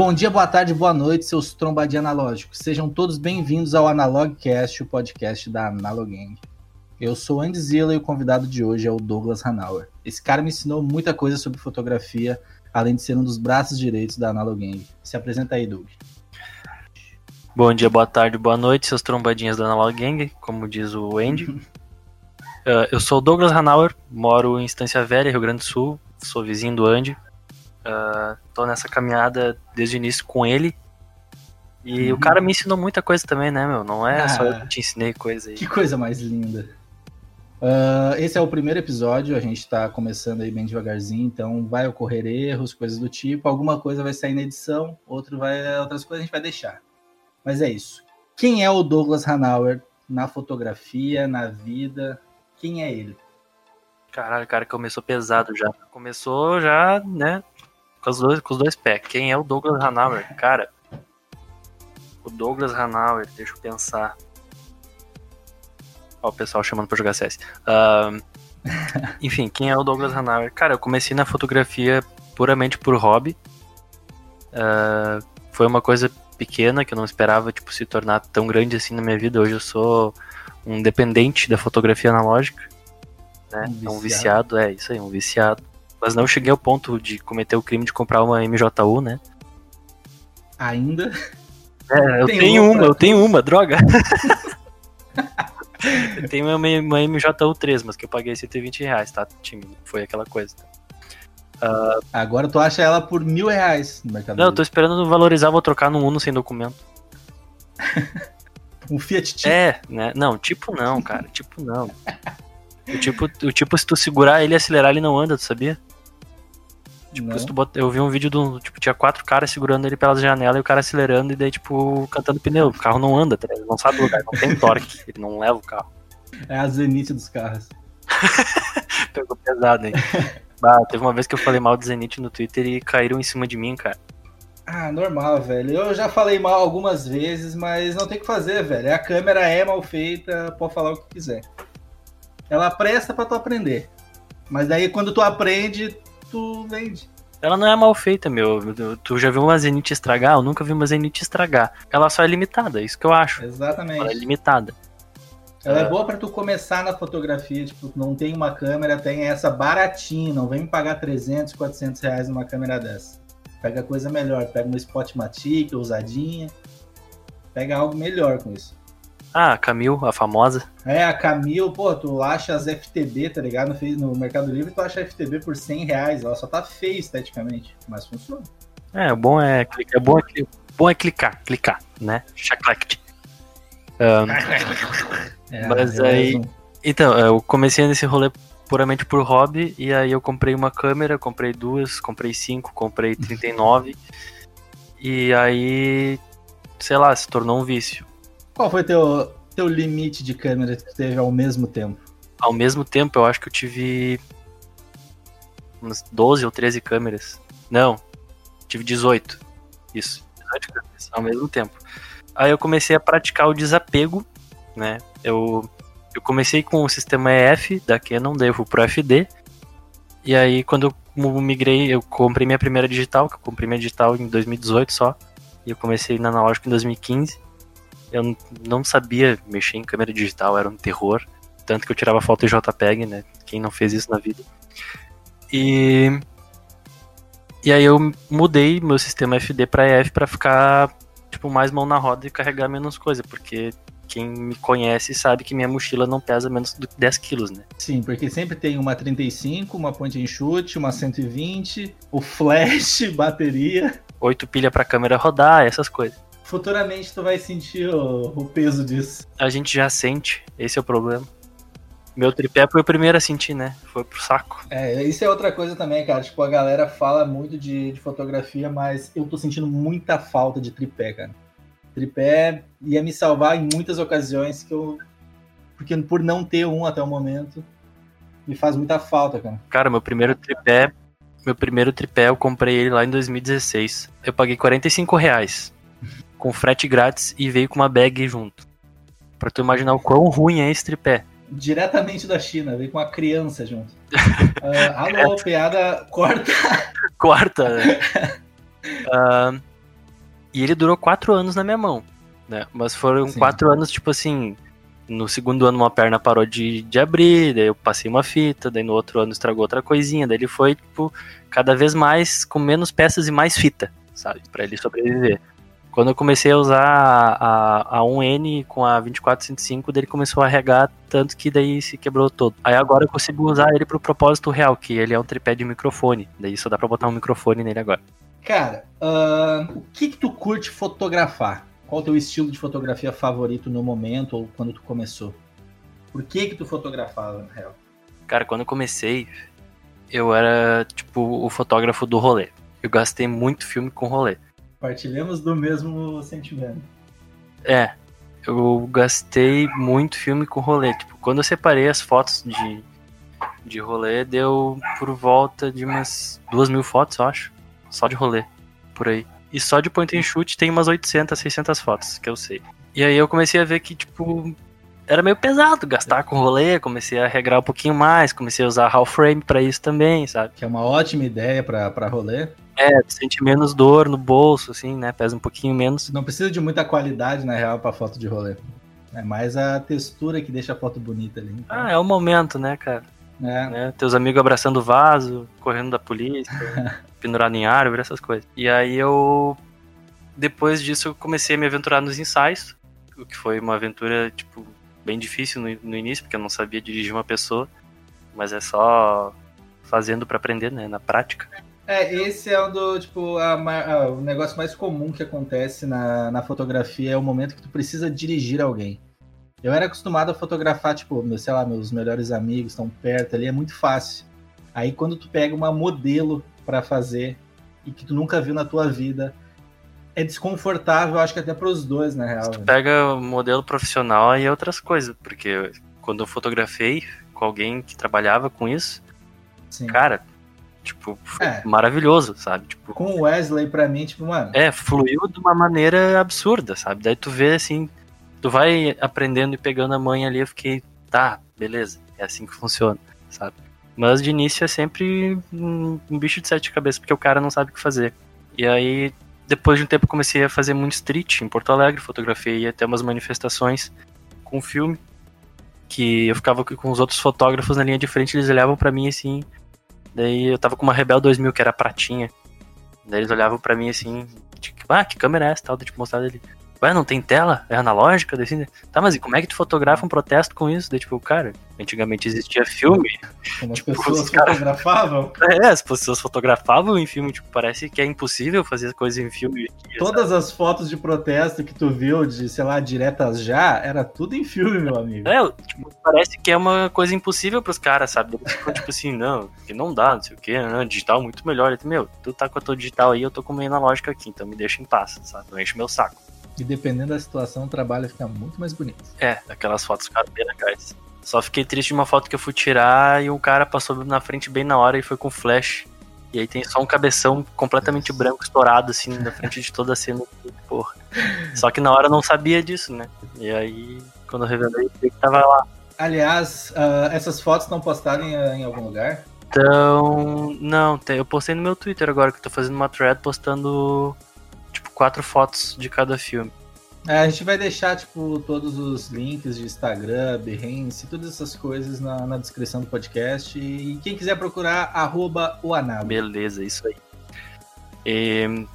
Bom dia, boa tarde, boa noite, seus trombadinhos analógicos. Sejam todos bem-vindos ao Analogcast, o podcast da Analogang. Eu sou Andy Zilla e o convidado de hoje é o Douglas Hanauer. Esse cara me ensinou muita coisa sobre fotografia, além de ser um dos braços direitos da Analogang. Se apresenta aí, Doug. Bom dia, boa tarde, boa noite, seus trombadinhas da Analogang, como diz o Andy. uh, eu sou o Douglas Hanauer, moro em Estância Velha, Rio Grande do Sul, sou vizinho do Andy, Uh, tô nessa caminhada desde o início com ele. E uhum. o cara me ensinou muita coisa também, né, meu? Não é ah, só eu que te ensinei coisa aí. Que coisa mais linda. Uh, esse é o primeiro episódio, a gente tá começando aí bem devagarzinho, então vai ocorrer erros, coisas do tipo. Alguma coisa vai sair na edição, outro vai, outras coisas a gente vai deixar. Mas é isso. Quem é o Douglas Hanauer na fotografia, na vida? Quem é ele? Caralho, cara, começou pesado já. Começou já, né? Com os dois, com os dois pés. Quem é o Douglas Hanauer? Cara, o Douglas Hanauer, deixa eu pensar. Ó, o pessoal chamando pra jogar CS. Uh, enfim, quem é o Douglas Hanauer? Cara, eu comecei na fotografia puramente por hobby. Uh, foi uma coisa pequena que eu não esperava tipo, se tornar tão grande assim na minha vida. Hoje eu sou um dependente da fotografia analógica. Né? Um viciado. um viciado, é isso aí, um viciado mas não cheguei ao ponto de cometer o crime de comprar uma MJU, né? Ainda? É, eu Tem tenho uma, eu tenho uma, droga. eu tenho uma, uma MJU 3, mas que eu paguei 120 reais, tá, time? Foi aquela coisa. Uh, Agora tu acha ela por mil reais no mercado Não, eu tô esperando valorizar, vou trocar no Uno sem documento. um Fiat Tipo? É, né? Não, tipo não, cara, tipo não. O tipo, o tipo, se tu segurar ele e acelerar, ele não anda, tu sabia? Tipo, se tu eu vi um vídeo do. Tipo, tinha quatro caras segurando ele pelas janelas e o cara acelerando e daí, tipo, cantando pneu. O carro não anda, tá ele não sabe o lugar, não tem torque, ele não leva o carro. É a Zenith dos carros. Pegou pesado, hein? bah, teve uma vez que eu falei mal do Zenith no Twitter e caíram em cima de mim, cara. Ah, normal, velho. Eu já falei mal algumas vezes, mas não tem o que fazer, velho. A câmera é mal feita, pode falar o que quiser. Ela presta para tu aprender. Mas daí quando tu aprende, tu vende. Ela não é mal feita, meu. Tu já viu uma Zenith estragar? Eu nunca vi uma Zenith estragar. Ela só é limitada, é isso que eu acho. Exatamente. Ela é limitada. Ela é, é boa para tu começar na fotografia, tipo, não tem uma câmera, tem essa baratinha, não vem me pagar 300, 400 reais numa câmera dessa. Pega coisa melhor, pega uma Spotmatic, ousadinha, pega algo melhor com isso. Ah, a Camil, a famosa. É, a Camil, pô, tu acha as FTB, tá ligado? No, no Mercado Livre, tu acha a FTB por 100 reais. Ela só tá feia esteticamente, mas funciona. É, o bom é, é, bom é, bom é clicar, clicar, né? Chaclect. Um, é, mas aí. Então, eu comecei nesse rolê puramente por hobby, e aí eu comprei uma câmera, comprei duas, comprei cinco, comprei 39. e aí, sei lá, se tornou um vício. Qual foi teu, teu limite de câmera que teve ao mesmo tempo? Ao mesmo tempo, eu acho que eu tive umas 12 ou 13 câmeras. Não, tive 18. Isso, 18 câmeras ao mesmo tempo. Aí eu comecei a praticar o desapego, né? Eu, eu comecei com o sistema EF da Canon, daí eu fui pro FD. E aí quando eu migrei, eu comprei minha primeira digital, que eu comprei minha digital em 2018 só. E eu comecei na analógico em 2015. Eu não sabia mexer em câmera digital, era um terror. Tanto que eu tirava foto em JPEG, né? Quem não fez isso na vida. E. E aí eu mudei meu sistema FD para EF para ficar tipo mais mão na roda e carregar menos coisa, porque quem me conhece sabe que minha mochila não pesa menos do que 10 quilos, né? Sim, porque sempre tem uma 35, uma ponte enxute, uma 120, o flash, bateria. Oito pilha pra câmera rodar, essas coisas futuramente tu vai sentir o, o peso disso. A gente já sente, esse é o problema. Meu tripé foi o primeiro a sentir, né? Foi pro saco. É, isso é outra coisa também, cara. Tipo, a galera fala muito de, de fotografia, mas eu tô sentindo muita falta de tripé, cara. Tripé ia me salvar em muitas ocasiões que eu. Porque por não ter um até o momento, me faz muita falta, cara. Cara, meu primeiro tripé. Meu primeiro tripé eu comprei ele lá em 2016. Eu paguei 45 reais com frete grátis e veio com uma bag junto. Pra tu imaginar o quão ruim é esse tripé. Diretamente da China, veio com uma criança junto. uh, alô, piada, corta. corta. uh, E ele durou quatro anos na minha mão, né? Mas foram Sim. quatro anos, tipo assim. No segundo ano, uma perna parou de, de abrir, daí eu passei uma fita, daí no outro ano estragou outra coisinha, daí ele foi, tipo, cada vez mais com menos peças e mais fita, sabe? Pra ele sobreviver. Quando eu comecei a usar a, a 1N com a 2405, daí ele começou a regar tanto que daí se quebrou todo. Aí agora eu consigo usar ele pro propósito real, que ele é um tripé de microfone. Daí só dá pra botar um microfone nele agora. Cara, ahn, o que que tu curte fotografar? Qual o teu estilo de fotografia favorito no momento ou quando tu começou? Por que que tu fotografava, na real? Cara, quando eu comecei, eu era tipo o fotógrafo do rolê. Eu gastei muito filme com rolê. Partilhamos do mesmo sentimento. É, eu gastei muito filme com rolê. Tipo, quando eu separei as fotos de, de rolê, deu por volta de umas duas mil fotos, eu acho. Só de rolê, por aí. E só de point and shoot tem umas 800, 600 fotos, que eu sei. E aí eu comecei a ver que, tipo, era meio pesado gastar com rolê. Comecei a regrar um pouquinho mais, comecei a usar half frame pra isso também, sabe? Que é uma ótima ideia pra rolê. É, tu sente menos dor no bolso, assim, né? Pesa um pouquinho menos. Não precisa de muita qualidade, na real, pra foto de rolê. É mais a textura que deixa a foto bonita ali. Então, Ah, é o momento, né, cara? é. né? Teus amigos abraçando o vaso, correndo da polícia, pendurado em árvore, essas coisas. E aí eu. Depois disso, eu comecei a me aventurar nos ensaios, o que foi uma aventura, tipo, bem difícil no, no início, porque eu não sabia dirigir uma pessoa, mas é só fazendo pra aprender, né? Na prática. É, esse é o do, tipo, a a- o negócio mais comum que acontece na, na fotografia é o momento que tu precisa dirigir alguém. Eu era acostumado a fotografar, tipo, meu, sei lá, meus melhores amigos estão perto ali, é muito fácil. Aí quando tu pega uma modelo pra fazer e que tu nunca viu na tua vida, é desconfortável, acho que até pros dois, na real. velho. Pega o modelo profissional e outras coisas, porque quando eu fotografei com alguém que trabalhava com isso, Sim. cara, tipo, É. maravilhoso, sabe? Tipo, Com o Wesley, pra mim, tipo, mano, É, fluiu de uma maneira absurda, sabe? Daí tu vê assim, tu vai aprendendo e pegando a manha ali, eu fiquei, tá, beleza, é assim que funciona, sabe? Mas de início é sempre um, um bicho de sete cabeças, porque o cara não sabe o que fazer. E aí, depois de um tempo, comecei a fazer muito street em Porto Alegre, fotografei até umas manifestações com filme, que eu ficava com os outros fotógrafos na linha de frente, eles olhavam pra mim assim, daí eu tava com uma Rebel 2000, que era pratinha, Daí eles olhavam pra mim assim, tipo, ah, que câmera é essa? Tal, daí te mostrar ele. Ué, não tem tela? É analógica? Daí, assim, tá, mas e como é que tu fotografa um protesto com isso? Daí, tipo, cara, antigamente existia filme. como as tipo, pessoas os cara- fotografavam, É, as pessoas fotografavam em filme, tipo, parece que é impossível fazer coisas em filme. dia, sabe? todas as fotos de protesto que tu viu, de, sei lá, diretas já, era tudo em filme, meu amigo. É, tipo, parece que é uma coisa impossível pros caras, sabe? Ficam tipo assim, não, que não dá, não sei o que, não, digital é muito melhor. Eu, meu, tu tá com a tua digital aí, eu tô com a minha analógica aqui, então me deixa em paz, sabe? Não enche meu saco. E dependendo da situação, o trabalho fica muito mais bonito. É, aquelas fotos ficaram bem legais. Só fiquei triste de uma foto que eu fui tirar e um cara passou na frente bem na hora e foi com flash. E aí tem só um cabeção completamente branco estourado, assim, na frente de toda a cena. Porra. Só que na hora eu não sabia disso, né? E aí, quando eu revelei, eu que tava lá. Aliás, ah, essas fotos estão postadas em, ah, em algum lugar? Então, não, tem- eu postei no meu Twitter agora que eu tô fazendo uma thread postando, tipo, quatro fotos de cada filme. É, a gente vai deixar, tipo, todos os links de Instagram, Behance, todas essas coisas na, na descrição do podcast. E quem quiser procurar, arroba o Anabo. Beleza, isso aí. E,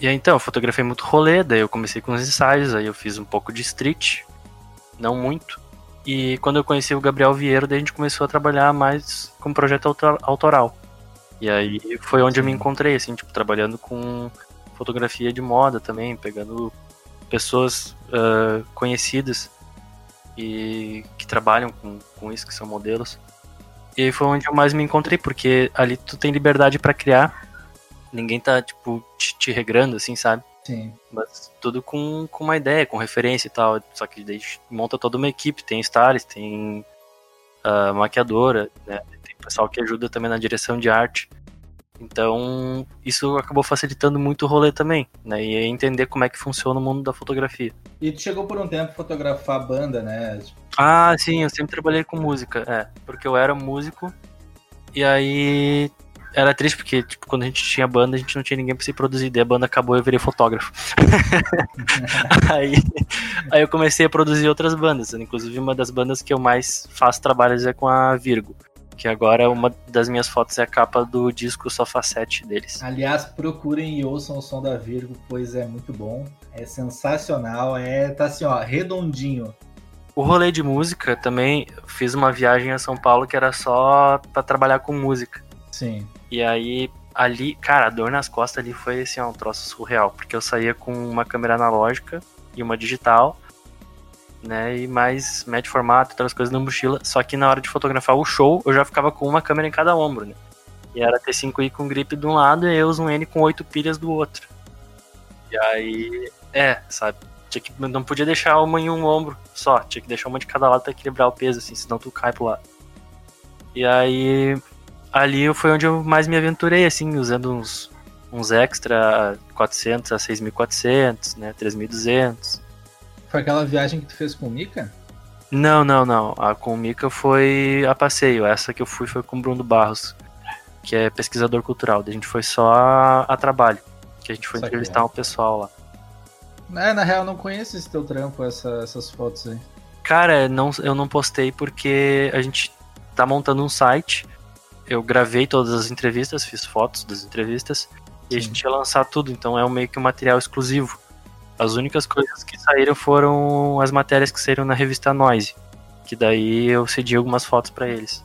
e aí, então, eu fotografei muito rolê, daí eu comecei com os ensaios, aí eu fiz um pouco de street, não muito. E quando eu conheci o Gabriel Vieiro, daí a gente começou a trabalhar mais com projeto autor- autoral. E aí foi onde eu me Sim. encontrei, assim, tipo, trabalhando com fotografia de moda também, pegando pessoas ah, conhecidas e que trabalham com, com isso, que são modelos. E aí foi onde eu mais me encontrei, porque ali tu tem liberdade pra criar. Ninguém tá, tipo, te, te regrando, assim, sabe? Sim. Mas tudo com, com uma ideia, com referência e tal. Só que daí monta toda uma equipe, tem stylist, tem a maquiadora, né? Tem pessoal que ajuda também na direção de arte. Então, isso acabou facilitando muito o rolê também, né? E entender como é que funciona o mundo da fotografia. E tu chegou por um tempo a fotografar banda, né? Ah, sim, eu sempre trabalhei com música, é. Porque eu era músico e aí era triste porque, tipo, quando a gente tinha banda, a gente não tinha ninguém pra se produzir. Daí a banda acabou e eu virei fotógrafo. aí, aí eu comecei a produzir outras bandas. Inclusive, uma das bandas que eu mais faço trabalhos é com a Virgo. Que agora uma das minhas fotos é a capa do disco Sofá 7 deles. Aliás, procurem e ouçam o som da Virgo, pois é muito bom. É sensacional. É, tá assim, ó, redondinho. O rolê de música também, fiz uma viagem a São Paulo que era só para trabalhar com música. Sim. E aí, ali, cara, a dor nas costas ali foi assim, ó, um troço surreal. Porque eu saía com uma câmera analógica e uma digital, né? E mais médio formato, outras coisas na mochila. Só que na hora de fotografar o show, eu já ficava com uma câmera em cada ombro, né? E era T5i com grip de um lado e eu um N com oito pilhas do outro. E aí, é, sabe? Tinha que, não podia deixar uma em um ombro só, tinha que deixar uma de cada lado pra equilibrar o peso, assim, senão tu cai pro lado. E aí, ali foi onde eu mais me aventurei, assim, usando uns, uns extra 400 a 6.400, né, 3.200. Foi aquela viagem que tu fez com o Mika? Não, não, não. A com o Mika foi a passeio. Essa que eu fui foi com o Bruno Barros, que é pesquisador cultural. A gente foi só a, a trabalho, que a gente foi só entrevistar é. um pessoal lá. É, na real, eu não conheço esse teu trampo, essa, essas fotos aí. Cara, não, eu não postei porque a gente tá montando um site eu gravei todas as entrevistas, fiz fotos das entrevistas e Sim. a gente ia lançar tudo, então é um meio que um material exclusivo. As únicas coisas que saíram foram as matérias que saíram na revista Noise, que daí eu cedi algumas fotos para eles.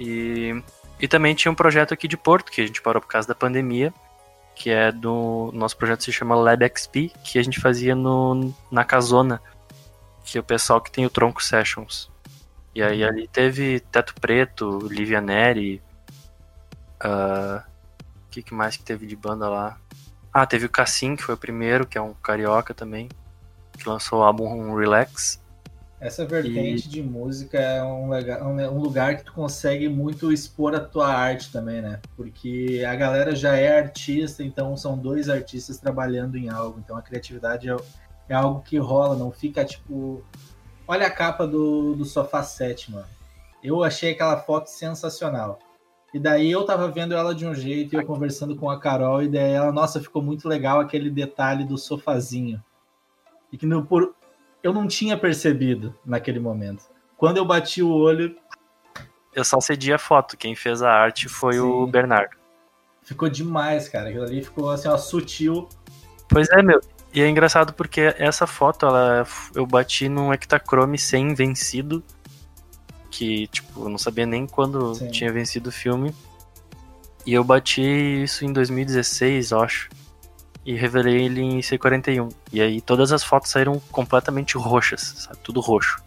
E, e também tinha um projeto aqui de Porto, que a gente parou por causa da pandemia, que é do. Nosso projeto se chama Lab XP, que a gente fazia no, na Casona, que é o pessoal que tem o Tronco Sessions. E aí ali teve Teto Preto, Livia Neri. O uh, que, que mais que teve de banda lá? Ah, teve o Cassim, que foi o primeiro, que é um carioca também, que lançou o álbum Relax. Essa vertente e... de música é um, lugar, um lugar que tu consegue muito expor a tua arte também, né? Porque a galera já é artista, então são dois artistas trabalhando em algo. Então a criatividade é, é algo que rola, não fica tipo Olha a capa do, do Sofá 7, mano. Eu achei aquela foto sensacional. E daí eu tava vendo ela de um jeito e eu conversando com a Carol, e daí ela, nossa, ficou muito legal aquele detalhe do sofazinho. E que no, por, eu não tinha percebido naquele momento. Quando eu bati o olho. Eu só cedi a foto, quem fez a arte foi Sim. o Bernardo. Ficou demais, cara. Aquilo ali ficou assim, ó, sutil. Pois é, meu. E é engraçado porque essa foto, ela, eu bati num Ektachrome sem vencido, que, tipo, eu não sabia nem quando Sim. tinha vencido o filme. E eu bati isso em 2016, acho. E revelei ele em C41. E aí todas as fotos saíram completamente roxas, sabe? Tudo roxo.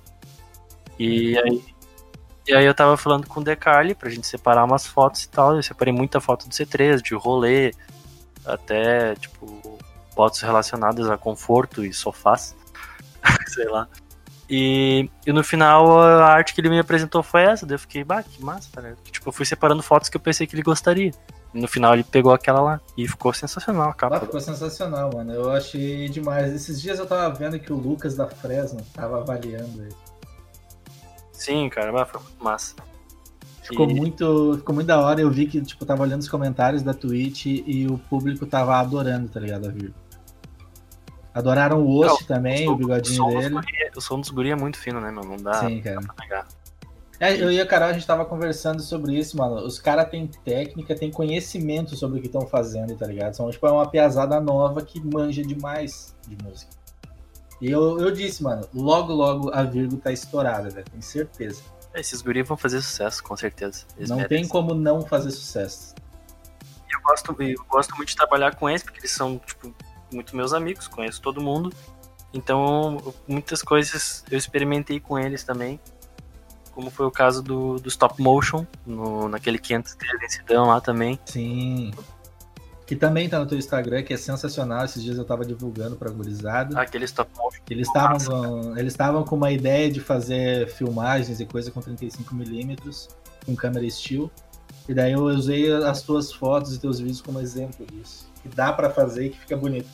E aí, e aí eu tava falando com o Decarli pra gente separar umas fotos e tal. Eu separei muita foto do C3, de rolê, até, tipo, fotos relacionadas a conforto e sofás, sei lá. E, e, no final a arte que ele me apresentou foi essa, daí eu fiquei, bah, que massa, cara. Tipo, eu fui separando fotos que eu pensei que ele gostaria. E no final ele pegou aquela lá e ficou sensacional a capa. Ah, ficou sensacional, mano. Eu achei demais. Esses dias eu tava vendo que o Lucas da Fresno tava avaliando ele. Sim, cara, foi muito massa. Ficou, e... muito, ficou muito da hora. Eu vi que, tipo, tava olhando os comentários da Twitch e o público tava adorando, tá ligado? A vir. Adoraram o Osh também, o, bigodinho dele. O som dos guri é muito fino, né, meu? Não dá, Sim, cara. pra negar. É, eu e a Carol, a gente tava conversando sobre isso, mano. Os caras têm técnica, têm conhecimento sobre o que estão fazendo, tá ligado? São, tipo, é uma piazada nova que manja demais de música. E eu, eu disse, mano, logo, logo a Virgo tá estourada, velho. Tenho certeza. Esses guri vão fazer sucesso, com certeza. Eles não merecem. tem como não fazer sucesso. Eu gosto, eu gosto muito de trabalhar com eles, porque eles são, tipo, muito meus amigos, conheço todo mundo. Então, muitas coisas eu experimentei com eles também. Como foi o caso do, do stop motion, no, naquele 500 d densidão lá também. Sim. Que também tá no teu Instagram, que é sensacional. Esses dias eu tava divulgando pra gurizada. Aquele stop motion. Eles estavam com, eles estavam com uma ideia de fazer filmagens e coisa com 35mm, com câmera still. E daí eu usei as tuas fotos e teus vídeos como exemplo disso que dá para fazer e que fica bonito.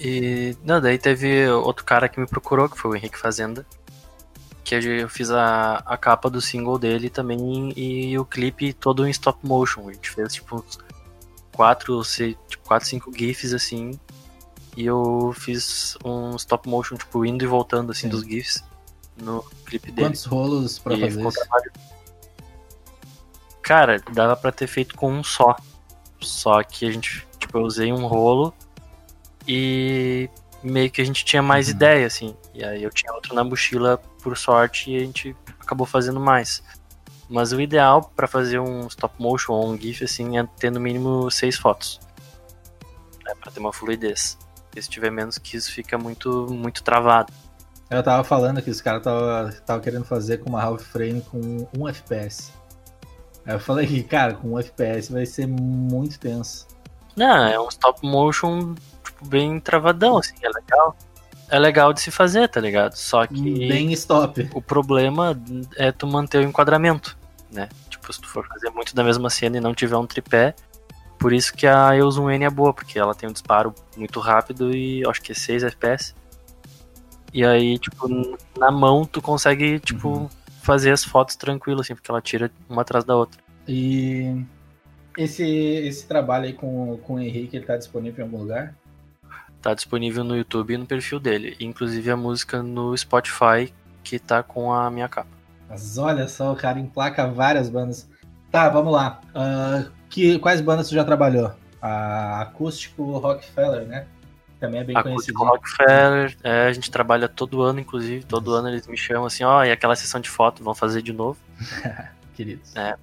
E não, daí teve outro cara que me procurou, que foi o Henrique Fazenda. que eu fiz a, a capa do single dele também e o clipe todo em stop motion. A gente fez tipo uns 4, tipo, 4 5 GIFs assim. E eu fiz um stop motion, tipo, indo e voltando assim Sim. dos GIFs no clipe dele. Quantos rolos pra e fazer? Trabalho... Cara, dava pra ter feito com um só. Só que a gente, tipo, eu usei um rolo e meio que a gente tinha mais uhum. ideia, assim. E aí eu tinha outro na mochila, por sorte, e a gente acabou fazendo mais. Mas o ideal para fazer um stop motion ou um GIF, assim, é ter no mínimo seis fotos. É pra ter uma fluidez. E se tiver menos que isso, fica muito, muito travado. Eu tava falando que os caras tava, tava querendo fazer com uma half frame com um FPS. Aí eu falei que, cara, com um FPS vai ser muito tenso. Não, é um stop motion tipo, bem travadão, assim, é legal. É legal de se fazer, tá ligado? Só que. Bem stop. O problema é tu manter o enquadramento, né? Tipo, se tu for fazer muito da mesma cena e não tiver um tripé. Por isso que a Eus 1N é boa, porque ela tem um disparo muito rápido e acho que é 6 FPS. E aí, tipo, na mão tu consegue, tipo, uhum. fazer as fotos tranquilo, assim, porque ela tira uma atrás da outra. E esse, esse trabalho aí com, com o Henrique, ele tá disponível em algum lugar? Tá disponível no YouTube e no perfil dele. Inclusive a música no Spotify, que tá com a minha capa. Mas olha só, o cara emplaca várias bandas. Tá, vamos lá. Uh, que, quais bandas você já trabalhou? A Acústico Rockefeller, né? Também é bem Acústico conhecido. Rockefeller, é, a gente trabalha todo ano, inclusive. Todo Isso. ano eles me chamam assim, ó, oh, e aquela sessão de foto, vamos fazer de novo. Queridos. É,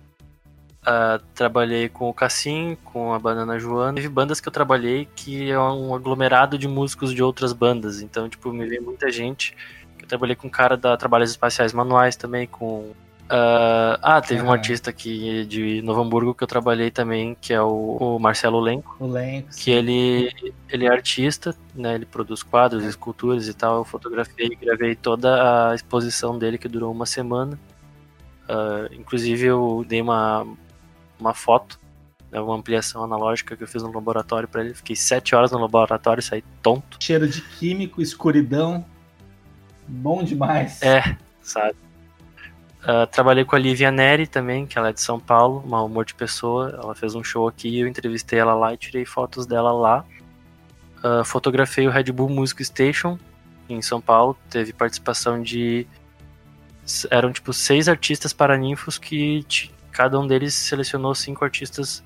Uh, trabalhei com o Cassim, com a Banana Joana. Teve bandas que eu trabalhei que é um aglomerado de músicos de outras bandas. Então, tipo, me veio muita gente. Eu trabalhei com um cara da Trabalhos Espaciais Manuais também, com. Uh, ah, teve um artista aqui de Novo Hamburgo que eu trabalhei também, que é o, o Marcelo Lenco. O Lenco. Que ele, ele é artista, né? Ele produz quadros, esculturas e tal. Eu fotografei e gravei toda a exposição dele, que durou uma semana. Uh, inclusive eu dei uma, uma foto, né, uma ampliação analógica que eu fiz no laboratório para ele. Fiquei sete horas no laboratório e saí tonto. Cheiro de químico, escuridão. Bom demais. É, sabe? Uh, trabalhei com a Lívia Neri também, que ela é de São Paulo, uma humor de pessoa. Ela fez um show aqui, eu entrevistei ela lá e tirei fotos dela lá. Uh, fotografei o Red Bull Music Station em São Paulo. Teve participação de. Eram tipo seis artistas paraninfos que cada um deles selecionou cinco artistas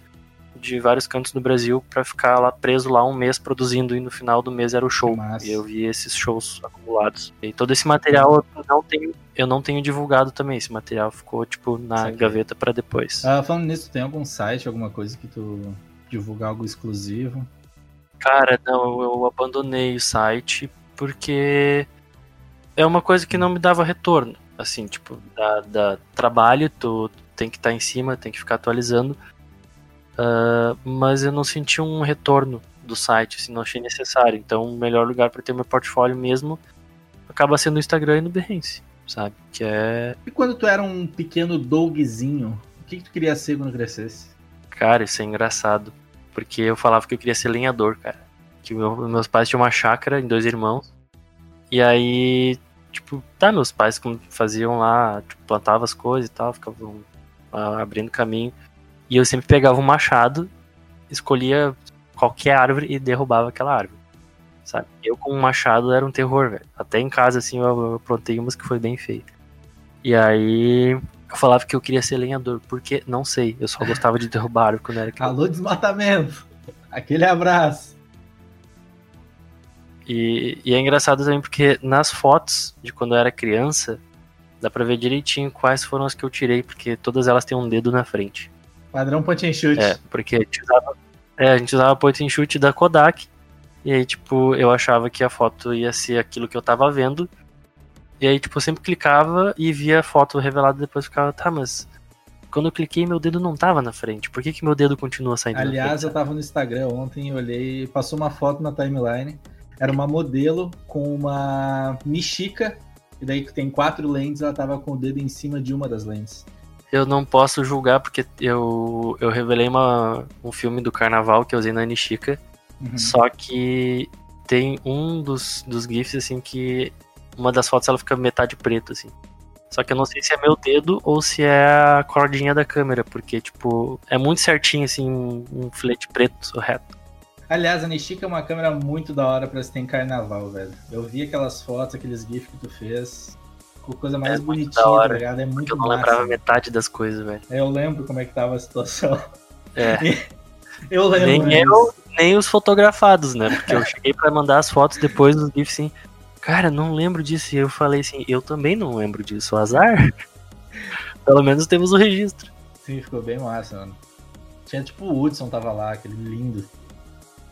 de vários cantos do Brasil para ficar lá preso lá um mês produzindo e no final do mês era o show. E eu vi esses shows acumulados. E todo esse material eu não tenho, eu não tenho divulgado também. Esse material ficou tipo na gaveta para depois. Ah, falando nisso, tem algum site, alguma coisa que tu divulgar algo exclusivo? Cara, não, eu abandonei o site porque é uma coisa que não me dava retorno. Assim, tipo, da, da trabalho, tu, tem que estar tá em cima, tem que ficar atualizando. Uh, mas eu não senti um retorno do site, assim, não achei necessário. Então, o melhor lugar para ter meu portfólio mesmo acaba sendo o Instagram e no Behance, sabe? Que é. E quando tu era um pequeno dogzinho, o que, que tu queria ser quando crescesse? Cara, isso é engraçado. Porque eu falava que eu queria ser lenhador, cara. Que meu, meus pais tinham uma chácara em dois irmãos. E aí, tipo, tá, meus pais faziam lá, tipo, plantavam as coisas e tal, ficavam abrindo caminho. E eu sempre pegava um machado, escolhia qualquer árvore e derrubava aquela árvore. Sabe? Eu com um machado era um terror, velho. Até em casa, assim, eu, aprontei umas que foi bem feio. E aí eu falava que eu queria ser lenhador, porque não sei, eu só gostava de derrubar árvore quando era criança. Alô, desmatamento! Aquele abraço! E, e, é engraçado também porque nas fotos de quando eu era criança, Dá pra ver direitinho quais foram as que eu tirei, porque todas elas têm um dedo na frente. Padrão point and shoot. É, porque a gente usava, é, a gente usava point and shoot da Kodak. E aí, tipo, eu achava que a foto ia ser aquilo que eu tava vendo. E aí, tipo, eu sempre clicava e via a foto revelada e depois ficava, tá, mas quando eu cliquei, meu dedo não tava na frente. Por que, que meu dedo continua saindo Aliás, eu tava no Instagram ontem, olhei, passou uma foto na timeline. Era uma modelo com uma mexica e daí tem quatro lentes, ela tava com o dedo em cima de uma das lentes. Eu não posso julgar porque eu, eu revelei uma, um filme do carnaval que eu usei na Nishika. Uhum. Só que tem um dos, dos GIFs, assim, que uma das fotos ela fica metade preto, assim. Só que eu não sei se é meu dedo ou se é a cordinha da câmera, porque, tipo, é muito certinho, assim, um filete preto reto. Aliás, a Nishika é uma câmera muito da hora pra se ter em carnaval, velho. Eu vi aquelas fotos, aqueles GIFs que tu fez. Ficou coisa mais É bonitinha, tá ligado? É muito Eu não massa. lembrava metade das coisas, velho. Eu lembro como é que tava a situação. É. Eu lembro. Nem eu, nem os fotografados, né? Porque eu cheguei pra mandar as fotos depois dos GIFs assim. Cara, não lembro disso. E eu falei assim, eu também não lembro disso. Azar. Pelo menos temos o registro. Sim, ficou bem massa, mano. Tinha tipo o Hudson tava lá, aquele lindo.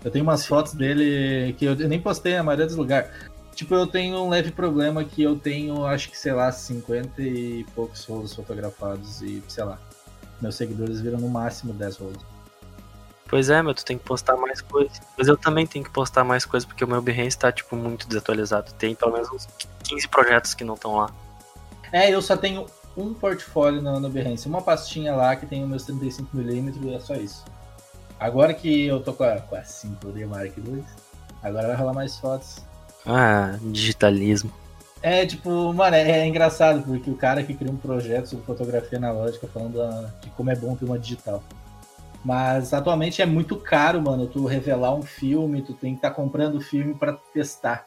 Eu tenho umas fotos dele que eu, eu nem postei na maioria dos lugares. Tipo, eu tenho um leve problema que eu tenho, acho que, sei lá, 50 e poucos rolos fotografados e, sei lá, meus seguidores viram no máximo 10 rolos. Pois é, meu, tu tem que postar mais coisas. Mas eu também tenho que postar mais coisas, porque o meu Behance tá, tipo, muito desatualizado. Tem pelo menos uns 15 projetos que não estão lá. É, eu só tenho um portfólio no, no Behance, uma pastinha lá que tem os meus 35mm e é só isso. Agora que eu tô com a, com a 5D Mark II, agora vai rolar mais fotos. Ah, digitalismo. É, tipo, mano, é, é engraçado, porque o cara que cria um projeto sobre fotografia analógica falando ah, de como é bom ter uma digital. Mas atualmente é muito caro, mano, tu revelar um filme, tu tem que estar comprando o filme pra testar.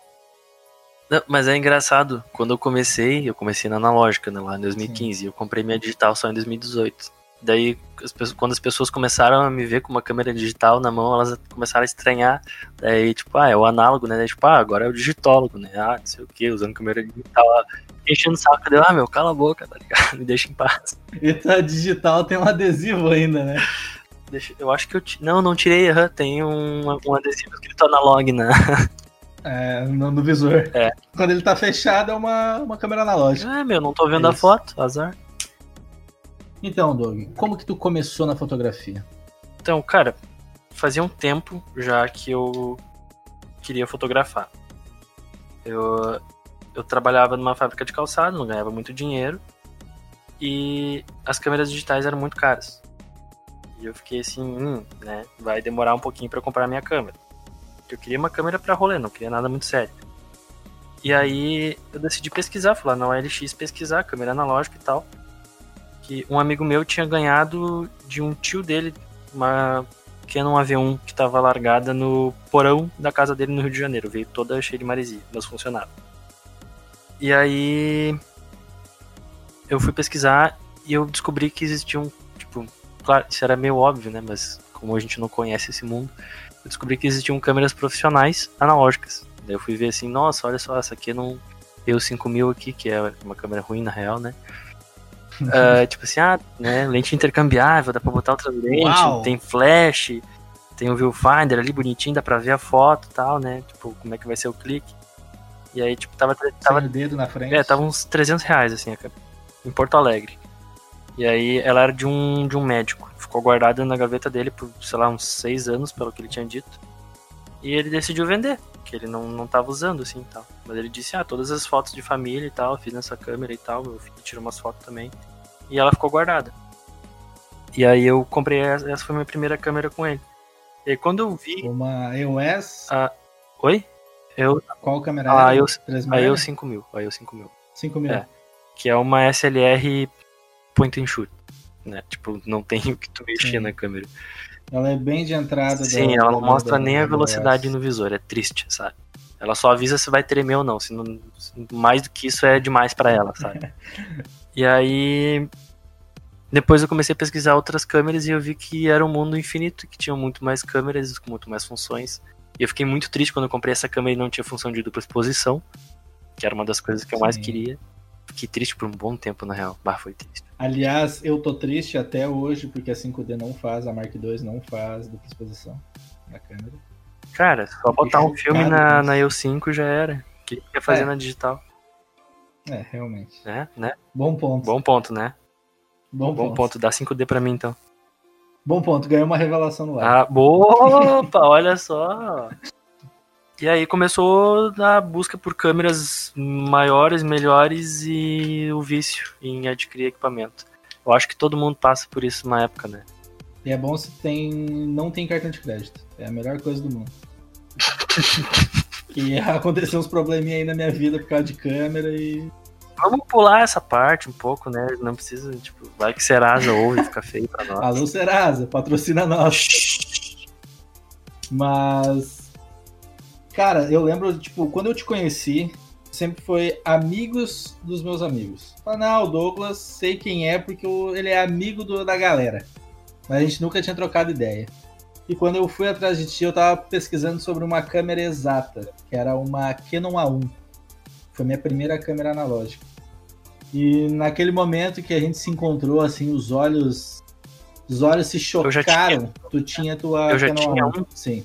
Não, mas é engraçado, quando eu comecei, eu comecei na analógica, né, lá em 2015, eu comprei minha digital só em 2018. Daí, as pessoas- quando as pessoas começaram a me ver com uma câmera digital na mão, elas começaram a estranhar. Daí, tipo, ah, é o análogo, né? Daí, tipo, ah, agora é o digitólogo, né? Ah, não sei o que, usando câmera digital. ah, Enchendo o saco, deu, ah, meu, cala a boca, tá ligado? Me deixa em paz. E a digital tem um adesivo ainda, né? Deixa- eu acho que eu. Não, não tirei, aham, tem um, um adesivo escrito analog, né? É, no, no visor. É. Quando ele tá fechado, é uma, uma câmera analógica. É, meu, não tô vendo É a foto, azar. Então, Doug, como que tu começou na fotografia? Então, cara, fazia um tempo já que eu queria fotografar. Eu, eu trabalhava numa fábrica de calçado, não ganhava muito dinheiro. E as câmeras digitais eram muito caras. E eu fiquei assim, hum, né, vai demorar um pouquinho eu comprar minha câmera. Eu queria uma câmera pra rolê, não queria nada muito sério. E aí eu decidi pesquisar, fui lá na OLX pesquisar câmera analógica e tal. Que um amigo meu tinha ganhado de um tio dele uma Canon AV1 que tava largada no porão da casa dele no Rio de Janeiro. Veio toda cheia de maresia, mas funcionava. E aí eu fui pesquisar e eu descobri que existiam, tipo, claro, isso era meio óbvio, né? Mas como a gente não conhece esse mundo, eu descobri que existiam câmeras profissionais analógicas. Daí eu fui ver assim, nossa, olha só, essa aqui não. Eu 5000 aqui, que é uma câmera ruim na real, né? Ah, tipo assim, ah, né, lente intercambiável, dá pra botar outras lentes, Uau! tem flash, tem o viewfinder ali bonitinho, dá pra ver a foto e tal, né? Tipo, como é que vai ser o clique. E aí, tipo, tava, tava Sem o dedo na frente. é, tava uns 300 reais, assim, em Porto Alegre. E aí ela era de um, de um médico. Ficou guardada na gaveta dele por, sei lá, uns seis anos, pelo que ele tinha dito. E ele decidiu vender, que ele não, não tava usando, assim, e tal. Mas ele disse, ah, todas as fotos de família e tal, fiz nessa câmera e tal, meu filho tirou umas fotos também. E ela ficou guardada. E aí eu comprei, essa essa foi a minha primeira câmera com ele. E quando eu vi... Uma EOS, A... Oi? Eu, qual câmera Ah, era? eu- 3 a eu 5000, a eu 5000. 5 mil. É. que é uma SLR point and shoot, né? Tipo, não tem o que tu mexer Sim. na câmera. Ela é bem de entrada. Sim, ela não mostra nem a da velocidade no visor, é triste, sabe? Ela só avisa se vai tremer ou não, se não mais do que isso é demais pra ela, sabe? e aí depois eu comecei a pesquisar outras câmeras e eu vi que era um mundo infinito, que tinham muito mais câmeras, com muito mais funções. E eu fiquei muito triste quando eu comprei essa câmera e não tinha função de dupla exposição, que era uma das coisas que eu mais Sim. queria. Fiquei triste por um bom tempo, na real. Bah, foi triste. Aliás, eu tô triste até hoje porque a 5D não faz, a Mark II não faz dupla exposição na câmera. Cara, só botar um filme na, na EU5 já era. O que quer fazer É. na digital? É, realmente. Né? né? Bom ponto. Bom ponto, né? Bom, Bom ponto. ponto. Dá 5D pra mim, então. Bom ponto. Ganhou uma revelação no ar. Ah, opa, olha só. E aí começou a busca por câmeras maiores, melhores e o vício em adquirir equipamento. Eu acho que todo mundo passa por isso na época, né? E é bom se tem, não tem cartão de crédito. É a melhor coisa do mundo. e aconteceu uns probleminha aí na minha vida por causa de câmera e Vamos pular essa parte um pouco, né? Não precisa, tipo, vai que Serasa ouve, fica feio pra nós. Alô, Serasa, patrocina nós. Mas, cara, eu lembro, tipo, quando eu te conheci, sempre foi amigos dos meus amigos. Fala, não, o Douglas, sei quem é porque ele é amigo do, da galera. Mas a gente nunca tinha trocado ideia. E quando eu fui atrás de ti, eu tava pesquisando sobre uma câmera exata, que era uma Canon A1. Foi minha primeira câmera analógica. E naquele momento que a gente se encontrou, assim, os olhos. Os olhos se chocaram. Tinha, tu tinha tua eu já Canon tinha A1. Um. Sim.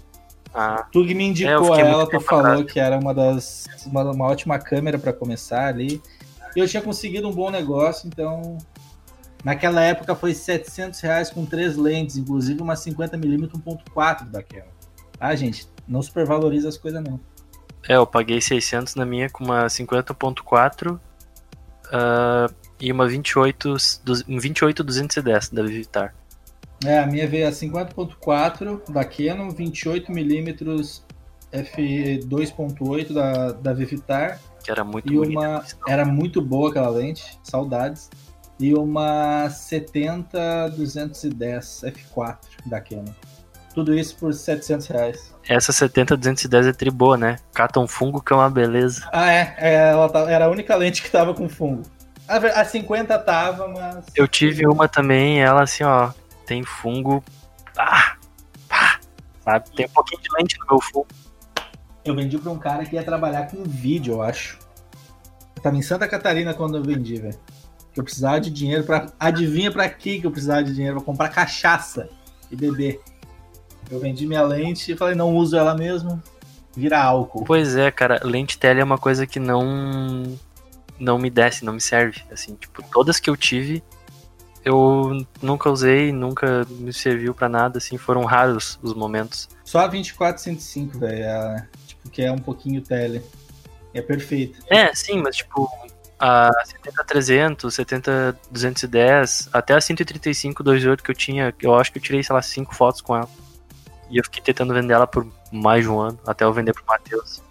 Ah, tu que me indicou é, ela, tu falou atrás. que era uma das. Uma, uma ótima câmera para começar ali. E eu tinha conseguido um bom negócio, então Naquela época foi 700 reais com três lentes, inclusive uma 50mm 1.4 daquela. Ah, gente, não supervaloriza as coisas não. É, eu paguei 600 na minha com uma 50.4 uh, e uma 28, um 28 210 da Vivitar. É, a minha veio a 50.4 da Canon, 28mm f2.8 da, da Vivitar. Que era muito e uma Era muito boa aquela lente, saudades e uma 70-210 F4 da Canon. Tudo isso por 700 reais. Essa 70-210 é tri boa, né? Cata um fungo que é uma beleza. Ah, é. é ela tá, era a única lente que tava com fungo. A, a 50 tava, mas. Eu tive uma também, ela assim, ó. Tem fungo. Ah! Pá! Sabe? Tem um pouquinho de lente no meu fungo. Eu vendi pra um cara que ia trabalhar com vídeo, eu acho. Eu tava em Santa Catarina quando eu vendi, velho que eu precisava de dinheiro para adivinha para que que eu precisava de dinheiro para comprar cachaça e beber. Eu vendi minha lente e falei não uso ela mesmo, vira álcool. Pois é, cara, lente tele é uma coisa que não não me desce, não me serve, assim, tipo, todas que eu tive eu nunca usei, nunca me serviu para nada, assim, foram raros os momentos. Só a 2405, velho, tipo, que é um pouquinho tele. É perfeito. É, sim, mas tipo, a 70-300, 70-210, até a 135-28 que eu tinha, eu acho que eu tirei, sei lá, 5 fotos com ela. E eu fiquei tentando vender ela por mais de um ano, até eu vender pro Matheus.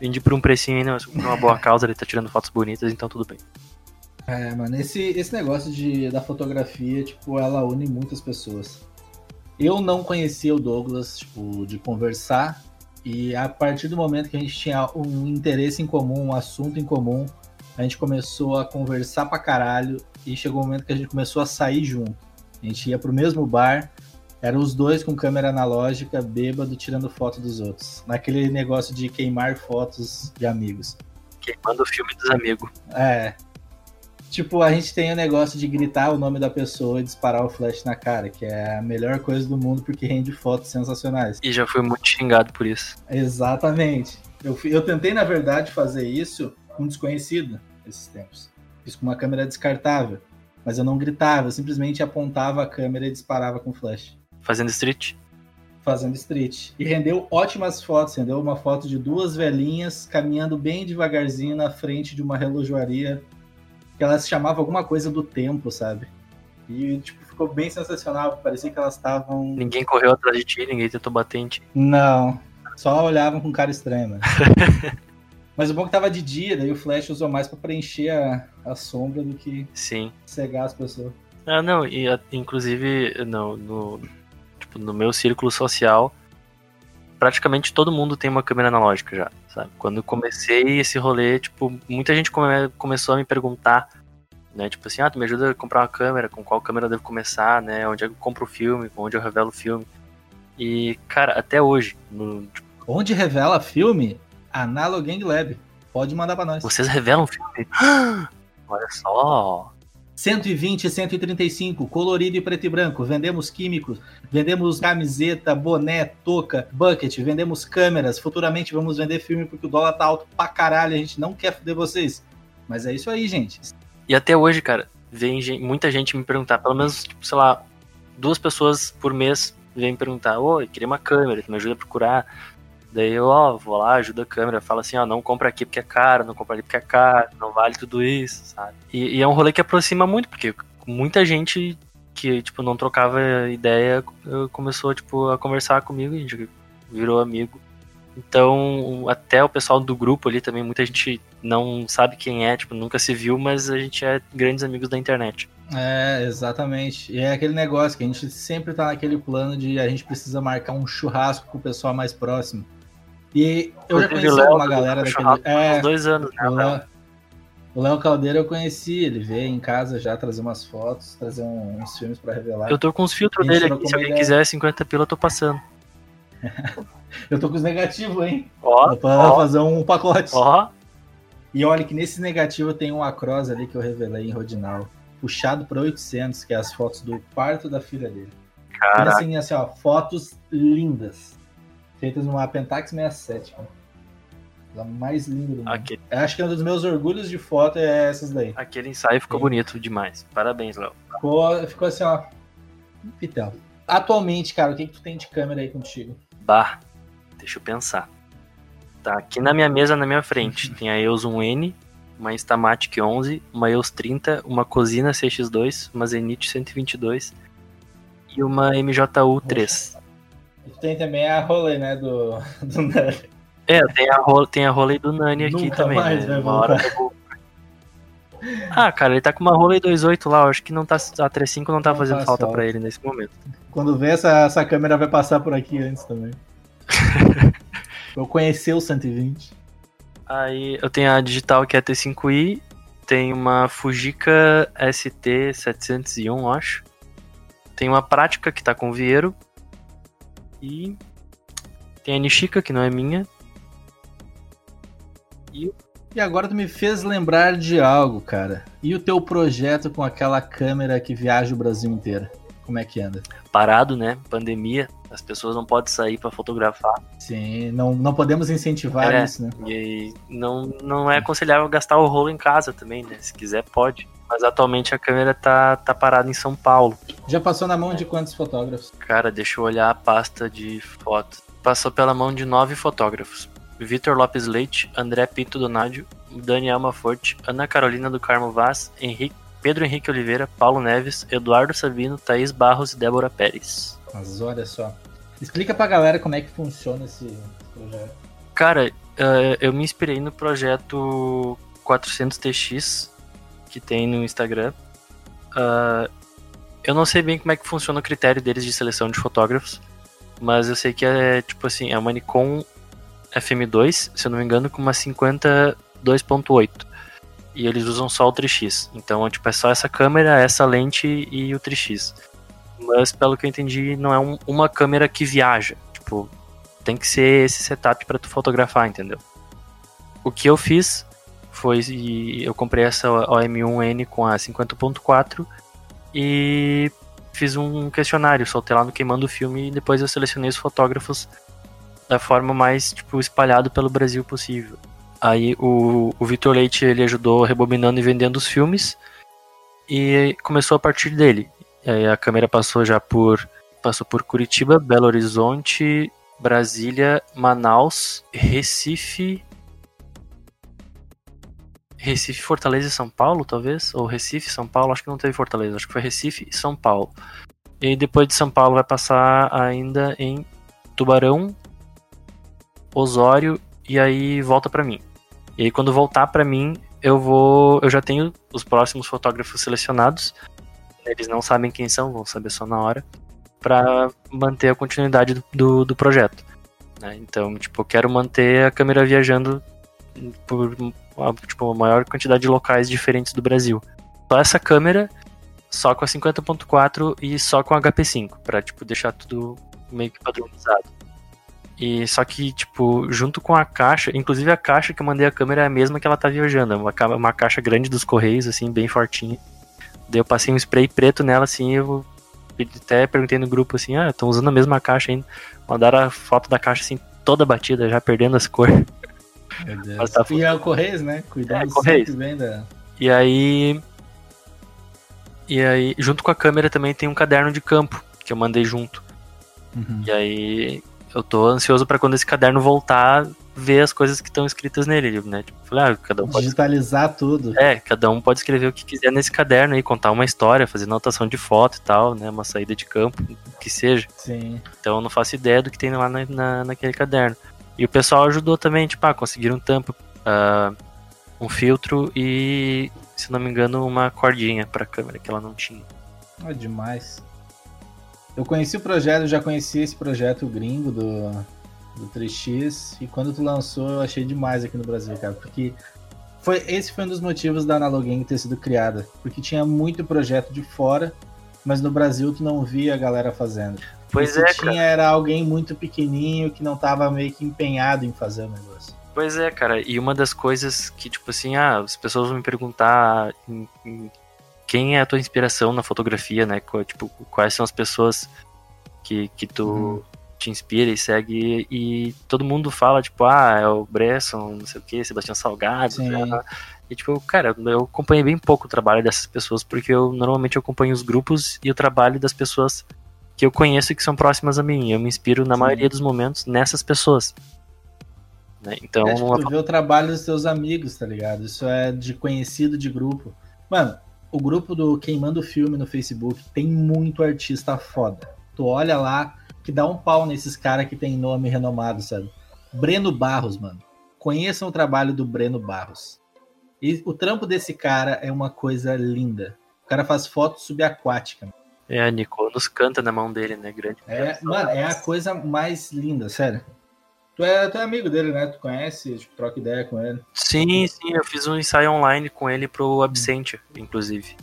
Vendi por um precinho ainda, mas por uma boa causa, ele tá tirando fotos bonitas, então tudo bem. É, mano, esse, esse negócio de, da fotografia, tipo, ela une muitas pessoas. Eu não conhecia o Douglas, tipo, de conversar, e a partir do momento que a gente tinha um interesse em comum, um assunto em comum, a gente começou a conversar pra caralho e chegou o um momento que a gente começou a sair junto. A gente ia pro mesmo bar, eram os dois com câmera analógica, bêbado, tirando foto dos outros. Naquele negócio de queimar fotos de amigos. Queimando o filme dos amigos. É. Tipo, a gente tem o negócio de gritar o nome da pessoa e disparar o flash na cara, que é a melhor coisa do mundo porque rende fotos sensacionais. E já fui muito xingado por isso. Exatamente. Eu, eu tentei, na verdade, fazer isso com um desconhecido esses tempos. Fiz com uma câmera descartável, mas eu não gritava, eu simplesmente apontava a câmera e disparava com flash. Fazendo street? Fazendo street. E rendeu ótimas fotos, rendeu uma foto de duas velhinhas caminhando bem devagarzinho na frente de uma relojoaria, que elas chamavam alguma coisa do tempo, sabe? E, tipo, ficou bem sensacional, parecia que elas estavam... Ninguém correu atrás de ti, ninguém tentou bater em ti. Não, só olhavam com cara estranha, mano. Mas o bom é que tava de dia, daí o Flash usou mais para preencher a, a sombra do que Sim. cegar as pessoas. Ah, não, e inclusive no, no, tipo, no meu círculo social, praticamente todo mundo tem uma câmera analógica já, sabe? Quando eu comecei esse rolê, tipo, muita gente come, começou a me perguntar, né? Tipo assim, ah, tu me ajuda a comprar uma câmera, com qual câmera eu devo começar, né? Onde é que eu compro o filme, onde eu revelo o filme. E, cara, até hoje, no, tipo... Onde revela filme? Analog Gang Lab. Pode mandar para nós. Vocês revelam filme? Olha só. 120 e 135, colorido e preto e branco. Vendemos químicos, vendemos camiseta, boné, touca, bucket, vendemos câmeras. Futuramente vamos vender filme porque o dólar tá alto pra caralho. A gente não quer foder vocês. Mas é isso aí, gente. E até hoje, cara, vem muita gente me perguntar, pelo menos, tipo, sei lá, duas pessoas por mês vêm me perguntar: Oi, queria uma câmera, me ajuda a procurar. Daí eu, ó, vou lá, ajuda a câmera, fala assim, ó, não compra aqui porque é caro, não compra ali porque é caro, não vale tudo isso, sabe? E, e é um rolê que aproxima muito, porque muita gente que, tipo, não trocava ideia começou, tipo, a conversar comigo e a gente virou amigo. Então, até o pessoal do grupo ali também, muita gente não sabe quem é, tipo, nunca se viu, mas a gente é grandes amigos da internet. É, exatamente. E é aquele negócio que a gente sempre tá naquele plano de a gente precisa marcar um churrasco com o pessoal mais próximo. E eu já conheci uma galera daquele. É, dois anos, né? O Léo Caldeira eu conheci, ele veio em casa já trazer umas fotos, trazer uns filmes para revelar. Eu tô com os filtros dele aqui, se alguém quiser 50 pila, eu tô passando. eu tô com os negativos, hein? Ó, pra ó, fazer um pacote. Ó. E olha que nesse negativo tem um across ali que eu revelei em Rodinal puxado para 800, que é as fotos do parto da filha dele. Cara. Assim, assim, ó, fotos lindas. Feitas numa Pentax 67, cara. A mais linda do mundo. Aquele... Acho que um dos meus orgulhos de foto é essas daí. Aquele ensaio ficou Sim. bonito demais. Parabéns, Léo. Ficou, ficou assim, ó. Pitel. Atualmente, cara, o que, que tu tem de câmera aí contigo? Bah, deixa eu pensar. Tá aqui na minha mesa, na minha frente, tem a EOS 1N, uma Instamatic 11, uma EOS 30, uma Cosina CX2, uma Zenith 122 e uma MJU 3. E tem também a Rolei, né, do, do Nani. É, tem a, tem a Rolei do Nani aqui Nunca também, mais, né? Uma hora eu. Ah, cara, ele tá com uma Rolei 28 lá, eu acho que não tá, a 35 não tá não fazendo tá falta para ele nesse momento. Quando vê, essa, essa câmera vai passar por aqui antes também. eu conheci o 120. Aí eu tenho a digital que é a T5i, tem uma Fujica ST701, acho. Tem uma prática que tá com Vieiro. E tem a Nishika, que não é minha. E... e agora tu me fez lembrar de algo, cara. E o teu projeto com aquela câmera que viaja o Brasil inteiro? Como é que anda? Parado, né? Pandemia. As pessoas não podem sair para fotografar. Sim, não, não podemos incentivar é, isso, né? E não, não é aconselhável gastar o rolo em casa também, né? Se quiser, pode. Mas atualmente a câmera tá, tá parada em São Paulo. Já passou na mão de quantos fotógrafos? Cara, deixa eu olhar a pasta de fotos. Passou pela mão de nove fotógrafos. Vitor Lopes Leite, André Pinto Donádio, Daniel Maforte, Ana Carolina do Carmo Vaz, Henrique, Pedro Henrique Oliveira, Paulo Neves, Eduardo Sabino, Thaís Barros e Débora Pérez. Mas olha só. Explica pra galera como é que funciona esse projeto. Cara, uh, eu me inspirei no projeto 400TX que tem no Instagram. Uh, eu não sei bem como é que funciona o critério deles de seleção de fotógrafos, mas eu sei que é tipo assim, é uma Nikon FM2, se eu não me engano, com uma 50 2.8. E eles usam só o 3x. Então, tipo, é só essa câmera, essa lente e o 3x mas pelo que eu entendi, não é um, uma câmera que viaja. Tipo, tem que ser esse setup para tu fotografar, entendeu? O que eu fiz foi eu comprei essa OM1N com a 50.4 e fiz um questionário, soltei lá no queimando o filme e depois eu selecionei os fotógrafos da forma mais tipo espalhado pelo Brasil possível. Aí o, o Vitor Leite ele ajudou rebobinando e vendendo os filmes e começou a partir dele. Aí a câmera passou já por passou por Curitiba, Belo Horizonte, Brasília, Manaus, Recife, Recife, Fortaleza e São Paulo, talvez, ou Recife, São Paulo, acho que não teve Fortaleza, acho que foi Recife e São Paulo. E depois de São Paulo vai passar ainda em Tubarão, Osório e aí volta para mim. E aí quando voltar para mim, eu vou, eu já tenho os próximos fotógrafos selecionados eles não sabem quem são, vão saber só na hora, para manter a continuidade do, do, do projeto. Né? Então, tipo, eu quero manter a câmera viajando por tipo, a maior quantidade de locais diferentes do Brasil. Só essa câmera, só com a 50.4 e só com a HP5, para tipo, deixar tudo meio que padronizado. E só que, tipo, junto com a caixa, inclusive a caixa que eu mandei a câmera é a mesma que ela tá viajando, é uma, uma caixa grande dos Correios, assim, bem fortinha. Daí eu passei um spray preto nela, assim, eu até perguntei no grupo assim, ah, estão usando a mesma caixa ainda. Mandaram a foto da caixa assim, toda batida, já perdendo as cores. Meu Deus. Tá... E é o Correios, né? Cuidado é, Correios. bem da... E aí. E aí, junto com a câmera também tem um caderno de campo que eu mandei junto. Uhum. E aí eu tô ansioso para quando esse caderno voltar, ver as coisas que estão escritas nele, né? Tipo, ah, cada um pode digitalizar tudo. É, cada um pode escrever o que quiser nesse caderno aí, contar uma história, fazer anotação de foto e tal, né? Uma saída de campo, que seja. Sim. Então eu não faço ideia do que tem lá na, na, naquele caderno. E o pessoal ajudou também, tipo, ah, conseguiram um tampo, uh, um filtro e, se não me engano, uma cordinha pra câmera que ela não tinha. É demais. Eu conheci o projeto, já conheci esse projeto gringo do, do 3x, e quando tu lançou eu achei demais aqui no Brasil, cara, porque foi, esse foi um dos motivos da Analogame ter sido criada, porque tinha muito projeto de fora, mas no Brasil tu não via a galera fazendo. Pois é, tinha cara. era alguém muito pequenininho que não tava meio que empenhado em fazer o negócio. Pois é, cara. E uma das coisas que, tipo assim, ah, as pessoas vão me perguntar em, em quem é a tua inspiração na fotografia, né? Tipo, quais são as pessoas que, que tu uhum. te inspira e segue. E todo mundo fala, tipo, ah, é o Bresson, não sei o que, Sebastião Salgado. Né? E, tipo, cara, eu acompanhei bem pouco o trabalho dessas pessoas, porque eu normalmente acompanho os grupos e o trabalho das pessoas que eu conheço e que são próximas a mim. Eu me inspiro, na Sim. maioria dos momentos, nessas pessoas. Né? Então, é, tipo, tu vê o trabalho dos teus amigos, tá ligado? Isso é de conhecido de grupo. Mano, o grupo do Queimando Filme no Facebook tem muito artista foda. Tu olha lá, que dá um pau nesses caras que tem nome renomado, sabe? Breno Barros, mano. Conheçam o trabalho do Breno Barros. E o trampo desse cara é uma coisa linda. O cara faz foto subaquática. É, a Nicole nos canta na mão dele, né? Grande. É, mano, é a coisa mais linda, sério. Tu é, tu é amigo dele, né? Tu conhece, tipo, troca ideia com ele. Sim, sim, eu fiz um ensaio online com ele pro Absente, inclusive.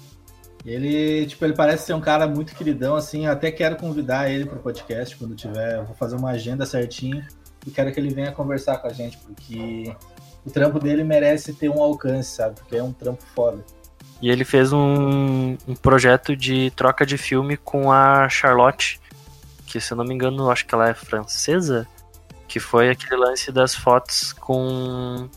Ele, tipo, ele parece ser um cara muito queridão, assim, eu até quero convidar ele pro podcast quando tiver, vou fazer uma agenda certinho e quero que ele venha conversar com a gente, porque o trampo dele merece ter um alcance, sabe? Porque é um trampo foda. E ele fez um, um projeto de troca de filme com a Charlotte, que se eu não me engano, acho que ela é francesa, que foi aquele lance das fotos com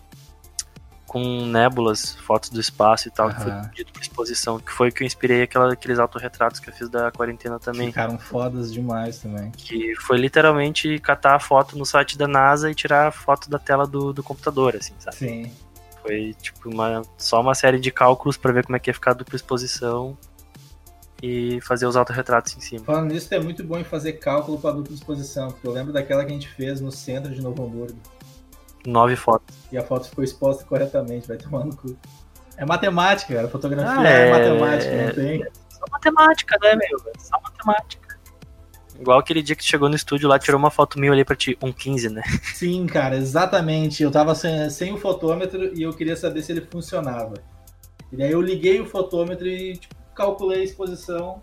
com nébulas, fotos do espaço e tal, uhum. que foi pedido por exposição, que foi que eu inspirei aquela, aqueles autorretratos que eu fiz da quarentena também. Ficaram fodas demais também. Que foi literalmente catar a foto no site da NASA e tirar a foto da tela do, do computador, assim, sabe? Sim. Foi tipo uma, só uma série de cálculos para ver como é que ia ficar a dupla exposição e fazer os autorretratos em cima. Falando nisso, é muito bom em fazer cálculo para dupla exposição, porque eu lembro daquela que a gente fez no centro de Novo Hamburgo. Nove fotos. E a foto ficou exposta corretamente, vai tomar no cu. É matemática, cara. Fotografia ah, é... é... matemática, não tem? É só matemática, né, meu? É só matemática. Igual aquele dia que tu chegou no estúdio lá, tirou uma foto minha, olhei pra ti, um 15, né? Sim, cara, exatamente. Eu tava sem, sem o fotômetro e eu queria saber se ele funcionava. E daí eu liguei o fotômetro e tipo, calculei a exposição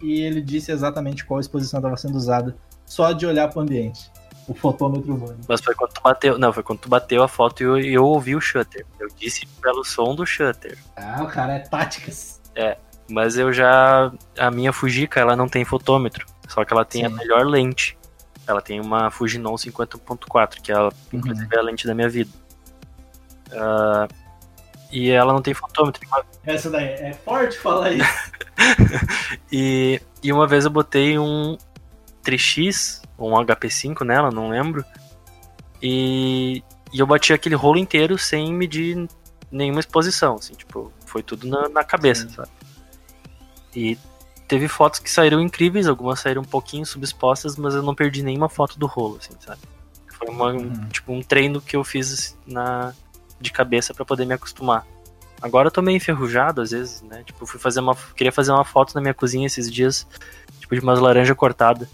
e ele disse exatamente qual exposição estava sendo usada, só de olhar para o ambiente. O fotômetro humano. Mas foi quando tu bateu. Não, foi quando tu bateu a foto e eu, eu ouvi o shutter. Eu disse pelo som do shutter. Ah, o cara é táticas. É. Mas eu já. A minha Fujica, ela não tem fotômetro. Só que ela tem Sim. a melhor lente. Ela tem uma Fujinon 50.4, que é, uhum. inclusive, é a lente da minha vida. Uh, e ela não tem fotômetro. Essa daí é forte falar isso. e, e uma vez eu botei um 3x, ou um HP5 nela, não lembro. E, e eu bati aquele rolo inteiro sem medir nenhuma exposição, assim, tipo, foi tudo na, na cabeça, Sim. sabe? E teve fotos que saíram incríveis, algumas saíram um pouquinho subexpostas, mas eu não perdi nenhuma foto do rolo, assim, sabe? Foi uma, uhum. tipo, um treino que eu fiz na, de cabeça para poder me acostumar. Agora eu tô meio enferrujado às vezes, né? Tipo, fui fazer uma. Queria fazer uma foto na minha cozinha esses dias, tipo, de umas laranjas cortadas.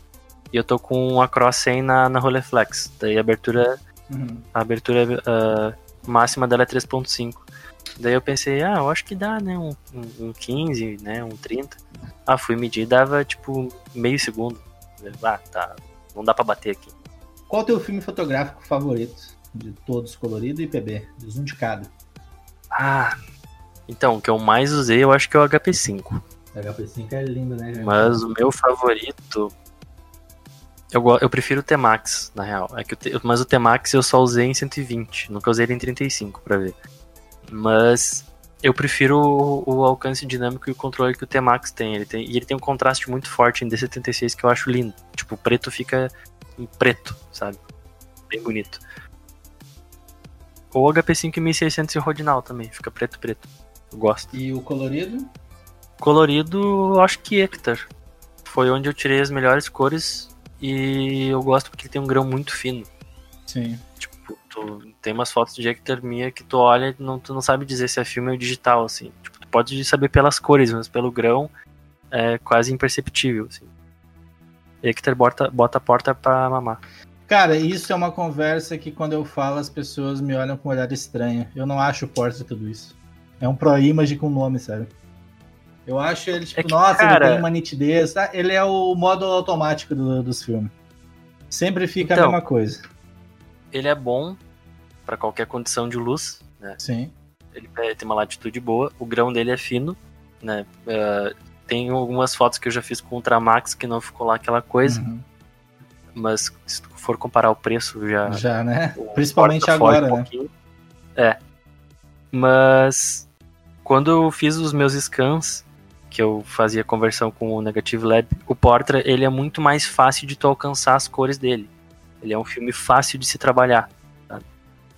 E eu tô com a Cross 100 na, na Rolleiflex. Daí a abertura. Uhum. A abertura uh, máxima dela é 3.5. Daí eu pensei, ah, eu acho que dá, né? Um, um, um 15, né? Um 30. Ah, fui medir dava tipo meio segundo. Ah, tá. Não dá pra bater aqui. Qual o teu filme fotográfico favorito? de todos colorido e PB, dos um de cada. Ah, então, o que eu mais usei eu acho que é o HP5. O HP5 é lindo, né? Mas o meu favorito. Eu, eu prefiro o T-Max, na real. É que o mas o T-Max eu só usei em 120, nunca usei ele em 35 pra ver. Mas eu prefiro o, o alcance dinâmico e o controle que o T-Max tem. Ele tem. E ele tem um contraste muito forte em D76 que eu acho lindo. Tipo, o preto fica em preto, sabe? Bem bonito. Ou HP5 1600 e Rodinal também, fica preto preto. Eu gosto. E o colorido? Colorido, acho que Hector. Foi onde eu tirei as melhores cores e eu gosto porque ele tem um grão muito fino. Sim. Tipo, tu, tem umas fotos de Hector minha que tu olha e não, tu não sabe dizer se é filme ou digital, assim. Tipo, tu pode saber pelas cores, mas pelo grão é quase imperceptível, assim. Hector bota, bota a porta pra mamar. Cara, isso é uma conversa que quando eu falo as pessoas me olham com um olhar estranho. Eu não acho Porta tudo isso. É um Pro Image com nome, sabe? Eu acho ele, tipo, é que, nossa, cara... ele tem uma nitidez. Tá? Ele é o modo automático do, dos filmes. Sempre fica então, a mesma coisa. Ele é bom para qualquer condição de luz, né? Sim. Ele tem uma latitude boa. O grão dele é fino, né? Uh, tem algumas fotos que eu já fiz com Ultramax que não ficou lá aquela coisa. Uhum. Mas se tu for comparar o preço, já. Já, né? Principalmente agora, um né? É. Mas quando eu fiz os meus scans, que eu fazia conversão com o Negative Lab, o Portra ele é muito mais fácil de tu alcançar as cores dele. Ele é um filme fácil de se trabalhar. Tá?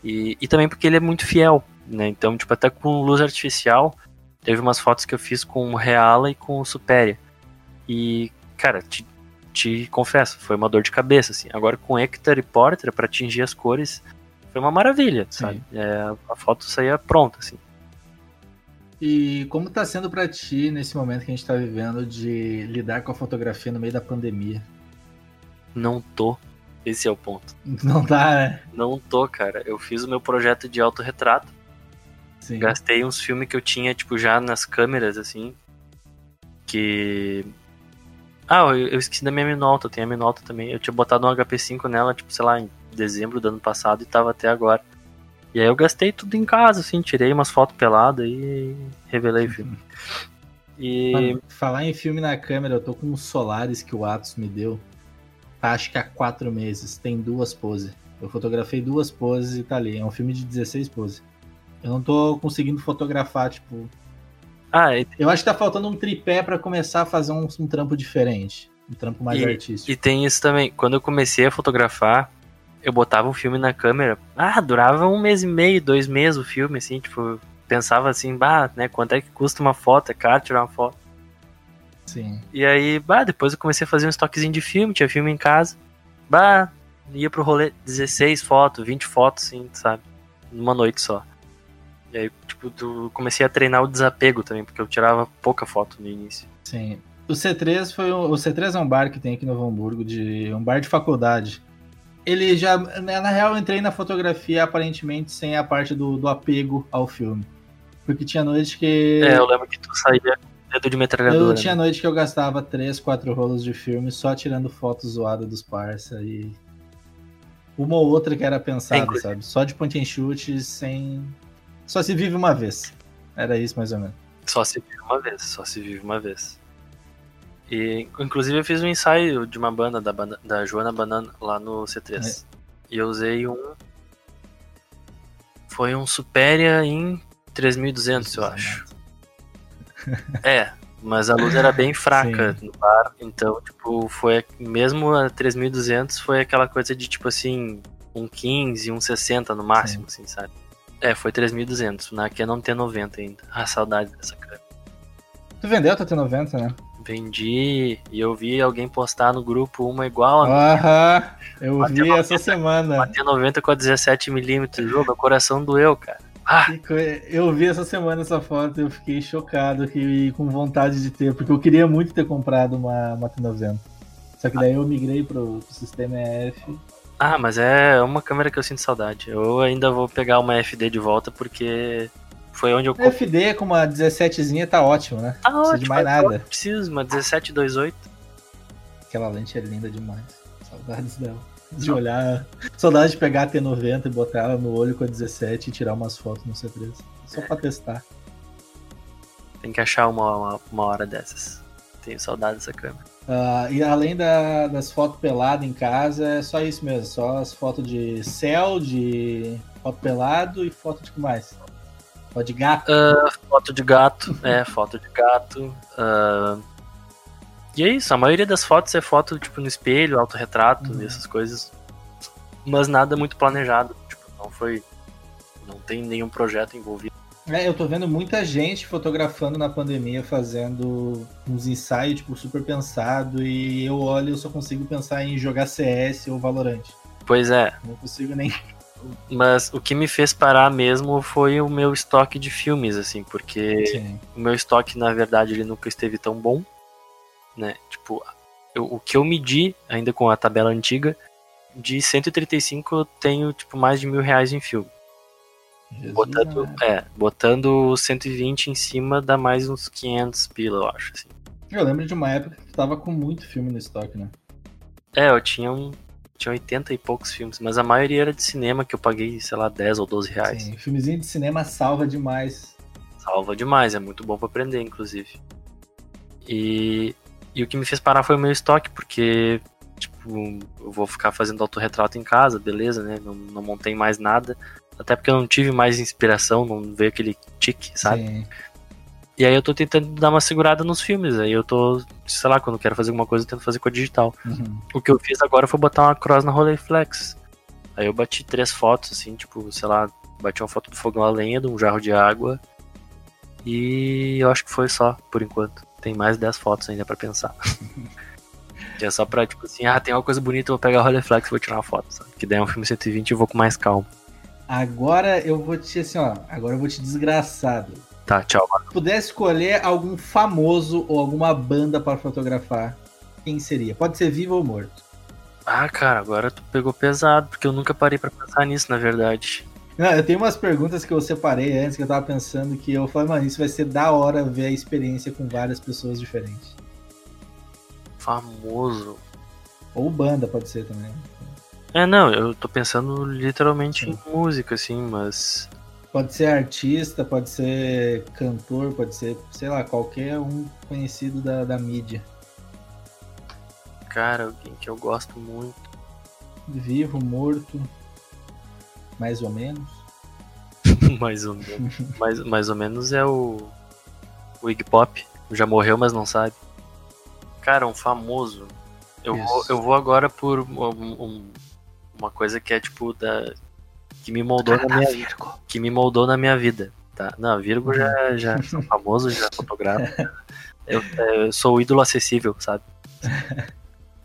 E, e também porque ele é muito fiel, né? Então, tipo, até com luz artificial, teve umas fotos que eu fiz com o Reala e com o Superia. E, cara, te, te confesso, foi uma dor de cabeça, assim. Agora com Hector e Portra, para atingir as cores, foi uma maravilha, sabe? É, a foto saía pronta, assim. E como está sendo para ti nesse momento que a gente está vivendo de lidar com a fotografia no meio da pandemia? Não tô. Esse é o ponto. Não tá, né? Não tô, cara. Eu fiz o meu projeto de autorretrato. Sim. Gastei uns filmes que eu tinha, tipo, já nas câmeras, assim. Que. Ah, eu, eu esqueci da minha Minolta. Tenho a Minolta também. Eu tinha botado um HP5 nela, tipo, sei lá, em dezembro do ano passado e tava até agora. E aí eu gastei tudo em casa, assim, tirei umas fotos peladas e revelei o filme. E. Mano, falar em filme na câmera, eu tô com os Solares que o Atos me deu. Acho que há quatro meses. Tem duas poses. Eu fotografei duas poses e tá ali. É um filme de 16 poses. Eu não tô conseguindo fotografar, tipo. Ah, e... Eu acho que tá faltando um tripé para começar a fazer um, um, trampo diferente. Um trampo mais e, artístico. E tem isso também. Quando eu comecei a fotografar, eu botava um filme na câmera, ah, durava um mês e meio, dois meses o filme, assim, tipo, pensava assim, bah, né, quanto é que custa uma foto, é caro tirar uma foto. Sim. E aí, bah, depois eu comecei a fazer um estoquezinho de filme, tinha filme em casa, bah, ia pro rolê 16 fotos, 20 fotos, assim, sabe, numa noite só. E aí, tipo, comecei a treinar o desapego também, porque eu tirava pouca foto no início. Sim. O C3 foi o, o C3 é um bar que tem aqui no Novo Hamburgo, de um bar de faculdade ele já. Na real, eu entrei na fotografia aparentemente sem a parte do, do apego ao filme. Porque tinha noite que. É, eu lembro que tu saía dedo de metralhadora. Eu tinha né? noite que eu gastava 3, 4 rolos de filme só tirando fotos zoadas dos parça e. Uma ou outra que era pensada, é, sabe? Só de point and shoot, sem. Só se vive uma vez. Era isso mais ou menos. Só se vive uma vez, só se vive uma vez. E, inclusive, eu fiz um ensaio de uma banda, da, banda, da Joana Banana, lá no C3. É. E eu usei um. Foi um Superia em 3200, eu acho. É, mas a luz era bem fraca Sim. no bar, então, tipo, foi. Mesmo a 3200 foi aquela coisa de, tipo assim, um 15, um 60 no máximo, Sim. assim, sabe? É, foi 3200, na Canon T90 ainda. Ah, saudade dessa câmera. Tu vendeu a T90, né? Vendi e eu vi alguém postar no grupo uma igual a Aham, eu vi 90, essa semana. Bateu 90 com a 17mm, meu coração doeu, cara. Ah. Eu vi essa semana essa foto e eu fiquei chocado e com vontade de ter, porque eu queria muito ter comprado uma, uma T90. Só que daí eu migrei pro, pro sistema EF. Ah, mas é uma câmera que eu sinto saudade. Eu ainda vou pegar uma FD de volta porque foi onde eu. FD com uma 17zinha tá ótimo, né? Tá não precisa ótimo, de mais nada. Preciso, uma 1728. Aquela lente é linda demais. Saudades dela. De olhar. Saudade de pegar a T90 e botar ela no olho com a 17 e tirar umas fotos no C3. Só pra testar. Tem que achar uma, uma, uma hora dessas. Tenho saudade dessa câmera. Uh, e além da, das fotos peladas em casa, é só isso mesmo. Só as fotos de céu, de foto pelado e foto de que mais? Foto de gato? Uh, foto de gato, é, foto de gato. Uh, e é isso, a maioria das fotos é foto, tipo, no espelho, autorretrato, uhum. essas coisas. Mas nada muito planejado. Tipo, não foi. Não tem nenhum projeto envolvido. É, eu tô vendo muita gente fotografando na pandemia, fazendo uns ensaios, tipo, super pensado, e eu olho e só consigo pensar em jogar CS ou Valorant. Pois é. Não consigo nem Mas o que me fez parar mesmo foi o meu estoque de filmes, assim, porque Sim. o meu estoque, na verdade, ele nunca esteve tão bom, né? Tipo, eu- o que eu medi, ainda com a tabela antiga, de 135 eu tenho, tipo, mais de mil reais em filme. Jesus Botando, amado. é, botando 120 em cima dá mais uns 500 pila, eu acho, assim. Eu lembro de uma época que tava com muito filme no estoque, né? É, eu tinha um... Tinha 80 e poucos filmes, mas a maioria era de cinema que eu paguei, sei lá, 10 ou 12 reais. Sim, filmezinho de cinema salva demais. Salva demais, é muito bom pra aprender, inclusive. E, e o que me fez parar foi o meu estoque, porque, tipo, eu vou ficar fazendo autorretrato em casa, beleza, né? Não, não montei mais nada. Até porque eu não tive mais inspiração, não veio aquele tique, sabe? Sim. E aí eu tô tentando dar uma segurada nos filmes. Aí eu tô, sei lá, quando quero fazer alguma coisa, eu tento fazer com a digital. Uhum. O que eu fiz agora foi botar uma cross na Rolleiflex. Aí eu bati três fotos, assim, tipo, sei lá, bati uma foto do fogão a lenha, de um jarro de água. E eu acho que foi só, por enquanto. Tem mais 10 fotos ainda pra pensar. Que é só pra, tipo assim, ah, tem uma coisa bonita, eu vou pegar a Rolleiflex e vou tirar uma foto, sabe? Que daí é um filme 120 e eu vou com mais calma. Agora eu vou te, assim, ó, agora eu vou te desgraçado. Tá, tchau. Se pudesse escolher algum famoso ou alguma banda para fotografar, quem seria? Pode ser vivo ou morto. Ah, cara, agora tu pegou pesado, porque eu nunca parei pra pensar nisso, na verdade. Não, eu tenho umas perguntas que eu separei antes que eu tava pensando que eu falei, mano, isso vai ser da hora ver a experiência com várias pessoas diferentes. Famoso. Ou banda, pode ser também. É, não, eu tô pensando literalmente em música, assim, mas. Pode ser artista, pode ser cantor, pode ser, sei lá, qualquer um conhecido da, da mídia. Cara, alguém que eu gosto muito. Vivo, morto, mais ou menos. mais ou menos. mais, mais ou menos é o. O Iggy Pop. Já morreu, mas não sabe. Cara, um famoso. Eu, Isso. vou, eu vou agora por um- um- uma coisa que é tipo da. Que me moldou na minha vida. Que me moldou na minha vida. Tá? Não, Virgo já, já sou famoso, já fotografa. Eu, eu sou o ídolo acessível, sabe?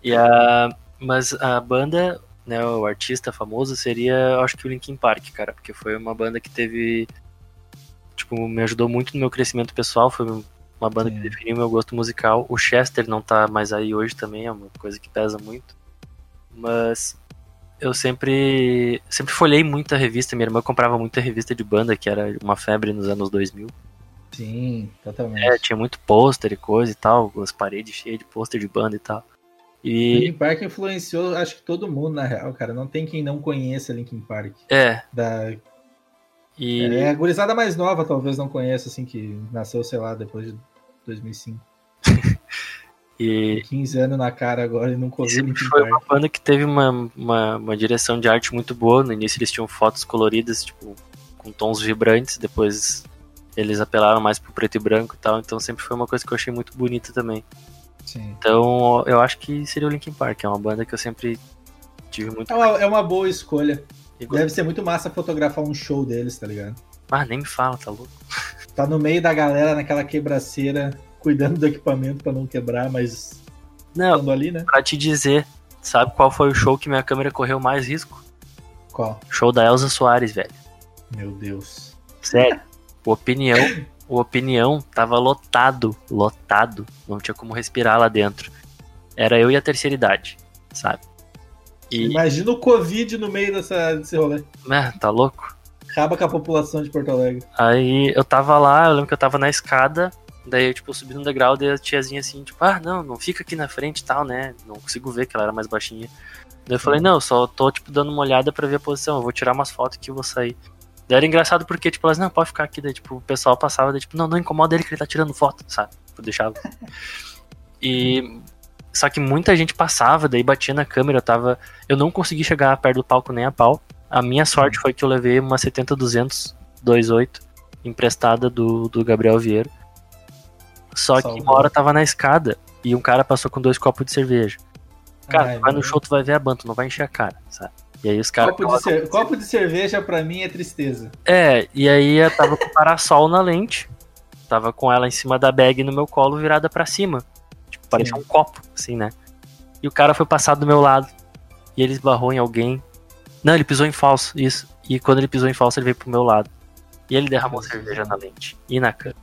E a, mas a banda, né, o artista famoso seria, acho que o Linkin Park, cara, porque foi uma banda que teve, tipo, me ajudou muito no meu crescimento pessoal, foi uma banda que definiu meu gosto musical. O Chester não tá mais aí hoje também, é uma coisa que pesa muito. Mas eu sempre sempre folhei muita revista, minha irmã comprava muita revista de banda, que era uma febre nos anos 2000. Sim, totalmente. É, tinha muito pôster e coisa e tal, as paredes cheias de pôster de banda e tal. E Linkin Park influenciou, acho que todo mundo, na real, cara. Não tem quem não conheça Linkin Park. é, Da, e é, a gurizada mais nova talvez não conheça, assim, que nasceu, sei lá, depois de 2005. e 15 anos na cara agora e nunca ouviu Linkin foi uma Park. banda que teve uma, uma, uma direção de arte muito boa. No início eles tinham fotos coloridas, tipo, com tons vibrantes, depois eles apelaram mais pro preto e branco e tal, então sempre foi uma coisa que eu achei muito bonita também. Sim. Então eu acho que seria o Linkin Park, é uma banda que eu sempre tive muito. É uma, é uma boa escolha. gostei. Deve ser muito massa fotografar um show deles, tá ligado? Ah, nem me fala, tá louco? Tá no meio da galera naquela quebraceira, cuidando do equipamento pra não quebrar, mas Não, ali, né? pra te dizer, sabe qual foi o show que minha câmera correu mais risco? Qual? Show da Elza Soares, velho. Meu Deus. Sério. Opinião, o opinião tava lotado, lotado. Não tinha como respirar lá dentro. Era eu e a terceira idade, sabe? E, Imagina o Covid no meio dessa, desse rolê. né, tá louco? Acaba com a população de Porto Alegre. Aí eu tava lá, eu lembro que eu tava na escada, daí eu, tipo, subi no degrau, daí a tiazinha assim, tipo, ah, não, não fica aqui na frente e tal, né? Não consigo ver que ela era mais baixinha. Daí eu falei, não, eu só tô, tipo, dando uma olhada pra ver a posição, eu vou tirar umas fotos aqui e vou sair. Daí era engraçado porque, tipo, elas, não, pode ficar aqui, daí, tipo, o pessoal passava, daí, tipo, não, não incomoda ele que ele tá tirando foto, sabe? Eu deixava. E. Só que muita gente passava, daí batia na câmera, eu tava. Eu não consegui chegar perto do palco nem a pau. A minha sorte foi que eu levei uma 70-200 2.8 emprestada do, do Gabriel Vieira. Só que Salvou. uma hora tava na escada e um cara passou com dois copos de cerveja. Cara, Ai, vai no show, tu vai ver a banda, tu não vai encher a cara, sabe? E aí os caras. Copo cer- copo de cerveja pra mim é tristeza. É, e aí eu tava com o parasol na lente, tava com ela em cima da bag no meu colo, virada pra cima. Tipo, parecia Sim. um copo, assim, né? E o cara foi passar do meu lado, e ele esbarrou em alguém, Não, ele pisou em falso, isso. E quando ele pisou em falso, ele veio pro meu lado. E ele derramou cerveja na lente e na câmera.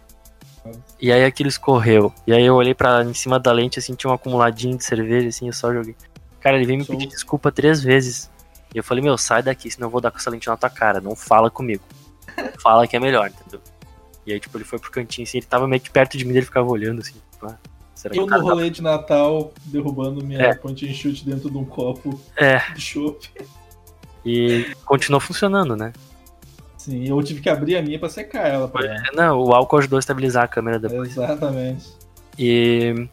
E aí aquilo escorreu. E aí eu olhei para em cima da lente, assim, tinha um acumuladinho de cerveja, assim, eu só joguei. Cara, ele veio me pedir desculpa três vezes. E eu falei, meu, sai daqui, senão eu vou dar com essa lente na tua cara. Não fala comigo. Não fala que é melhor, entendeu? E aí, tipo, ele foi pro cantinho, assim, ele tava meio que perto de mim, ele ficava olhando, assim, tipo, ah, será Eu que no o cara tá- rolê de Natal, derrubando minha É. ponte and shoot dentro de um copo É, de chopp. e continuou funcionando, né? Sim, eu tive que abrir a minha pra secar ela. Pra... É, Não, o álcool ajudou a estabilizar a câmera depois. Exatamente. E,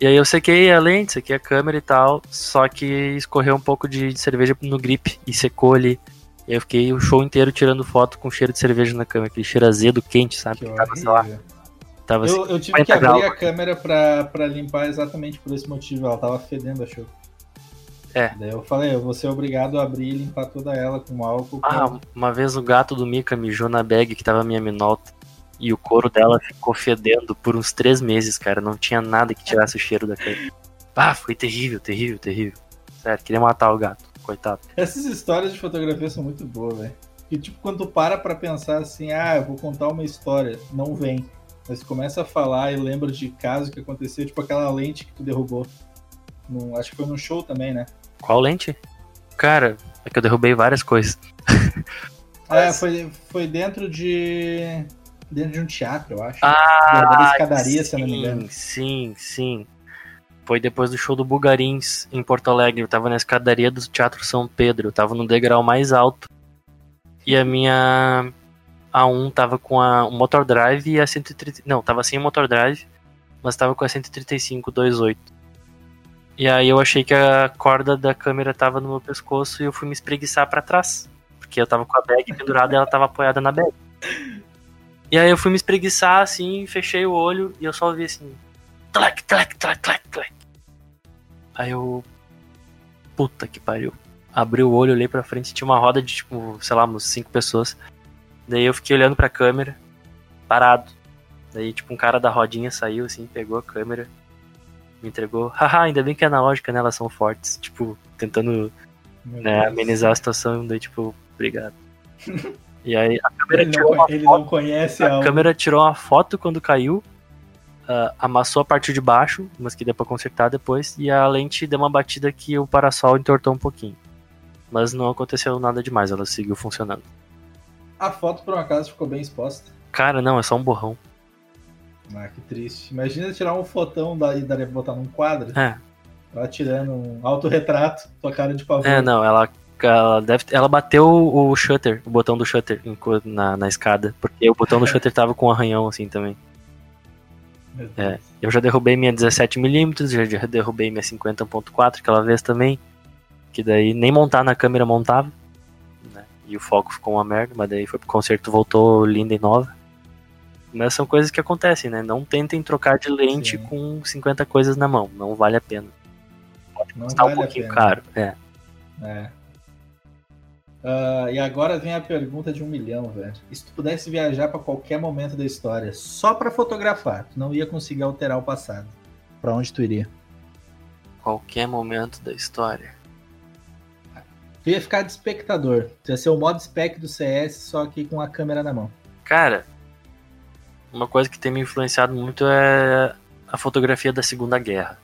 e aí eu sequei a lente, sequei a câmera e tal, só que escorreu um pouco de, de cerveja no grip e secou ali. E eu fiquei o show inteiro tirando foto com cheiro de cerveja na câmera, aquele cheiro azedo, quente, sabe? Que Que tava, sei lá, tava Eu, eu tive 50 que abrir graus. a câmera pra, pra limpar exatamente por esse motivo. Ela tava fedendo a chopp. É. Daí eu falei, eu vou ser obrigado a abrir e limpar toda ela com álcool. Ah, uma vez o gato do Mika mijou na bag que tava minha minota. E o couro dela ficou fedendo por uns três meses, cara. Não tinha nada que tirasse o cheiro da câmera. Ah, foi terrível, terrível, terrível. Sério, queria matar o gato, coitado. Essas histórias de fotografia são muito boas, velho. E tipo, quando tu para pra pensar assim, ah, eu vou contar uma história, não vem. Mas começa a falar e lembra de caso que aconteceu, tipo aquela lente que tu derrubou. Num- acho que foi num show também, né? Qual lente? Cara, é que eu derrubei várias coisas. Ah, foi, foi dentro de. Dentro de um teatro, eu acho. Ah, escadaria, se eu não me sim, engano. sim, sim. Foi depois do show do Bugarins em Porto Alegre. Eu tava na escadaria do Teatro São Pedro. Eu tava no degrau mais alto. E a minha A1 tava com a, o motor drive e a 130. Não, tava sem o motor drive, mas tava com a 135 28. E aí eu achei que a corda da câmera tava no meu pescoço e eu fui me espreguiçar pra trás. Porque eu tava com a bag pendurada e ela tava apoiada na bag. E aí eu fui me espreguiçar assim, fechei o olho e eu só ouvi assim. Tlec, tlec, tlec, tlec, tlec. Aí eu. Puta que pariu. Abri o olho, olhei pra frente tinha uma roda de tipo, sei lá, uns cinco pessoas. Daí eu fiquei olhando pra câmera, parado. Daí, tipo, um cara da rodinha saiu assim, pegou a câmera, me entregou. Haha, ainda bem que é analógica, né? Elas são fortes. Tipo, tentando né, amenizar a situação. Daí, tipo, obrigado. e aí a câmera Ele, tirou não, uma ele foto. não conhece A a. câmera tirou uma foto quando caiu, ah, amassou a parte de baixo, mas que deu pra consertar depois, e a lente deu uma batida que o parasol entortou um pouquinho. Mas não aconteceu nada demais, ela seguiu funcionando. A foto, por um acaso, ficou bem exposta. Cara, não, é só um borrão. Ah, que triste. Imagina tirar um fotão daí, daria pra botar num quadro. É, Ela tirando um autorretrato, tua cara de pavor. é não, ela, ela, deve, ela bateu o shutter, o botão do shutter na, na escada, porque o botão do shutter tava com um arranhão assim também. É. Eu já derrubei minha 17mm, já já derrubei minha 50.4 aquela vez também. Que daí nem montar na câmera montava. né? E o foco ficou uma merda, mas daí foi pro concerto, voltou linda e nova. Mas são coisas que acontecem, né? Não tentem trocar de lente Sim. com 50 coisas na mão, não vale a pena. Não Está vale um pouquinho caro, é. É. Ah, e agora vem a pergunta de um milhão, velho. E se tu pudesse viajar pra qualquer momento da história, só pra fotografar, tu não ia conseguir alterar o passado. Pra onde tu iria? Qualquer momento da história. Tu ia ficar de espectador. Tu ia ser o modo spec do CS, só que com a câmera na mão. Cara, uma coisa que tem me influenciado muito é a fotografia da Segunda Guerra.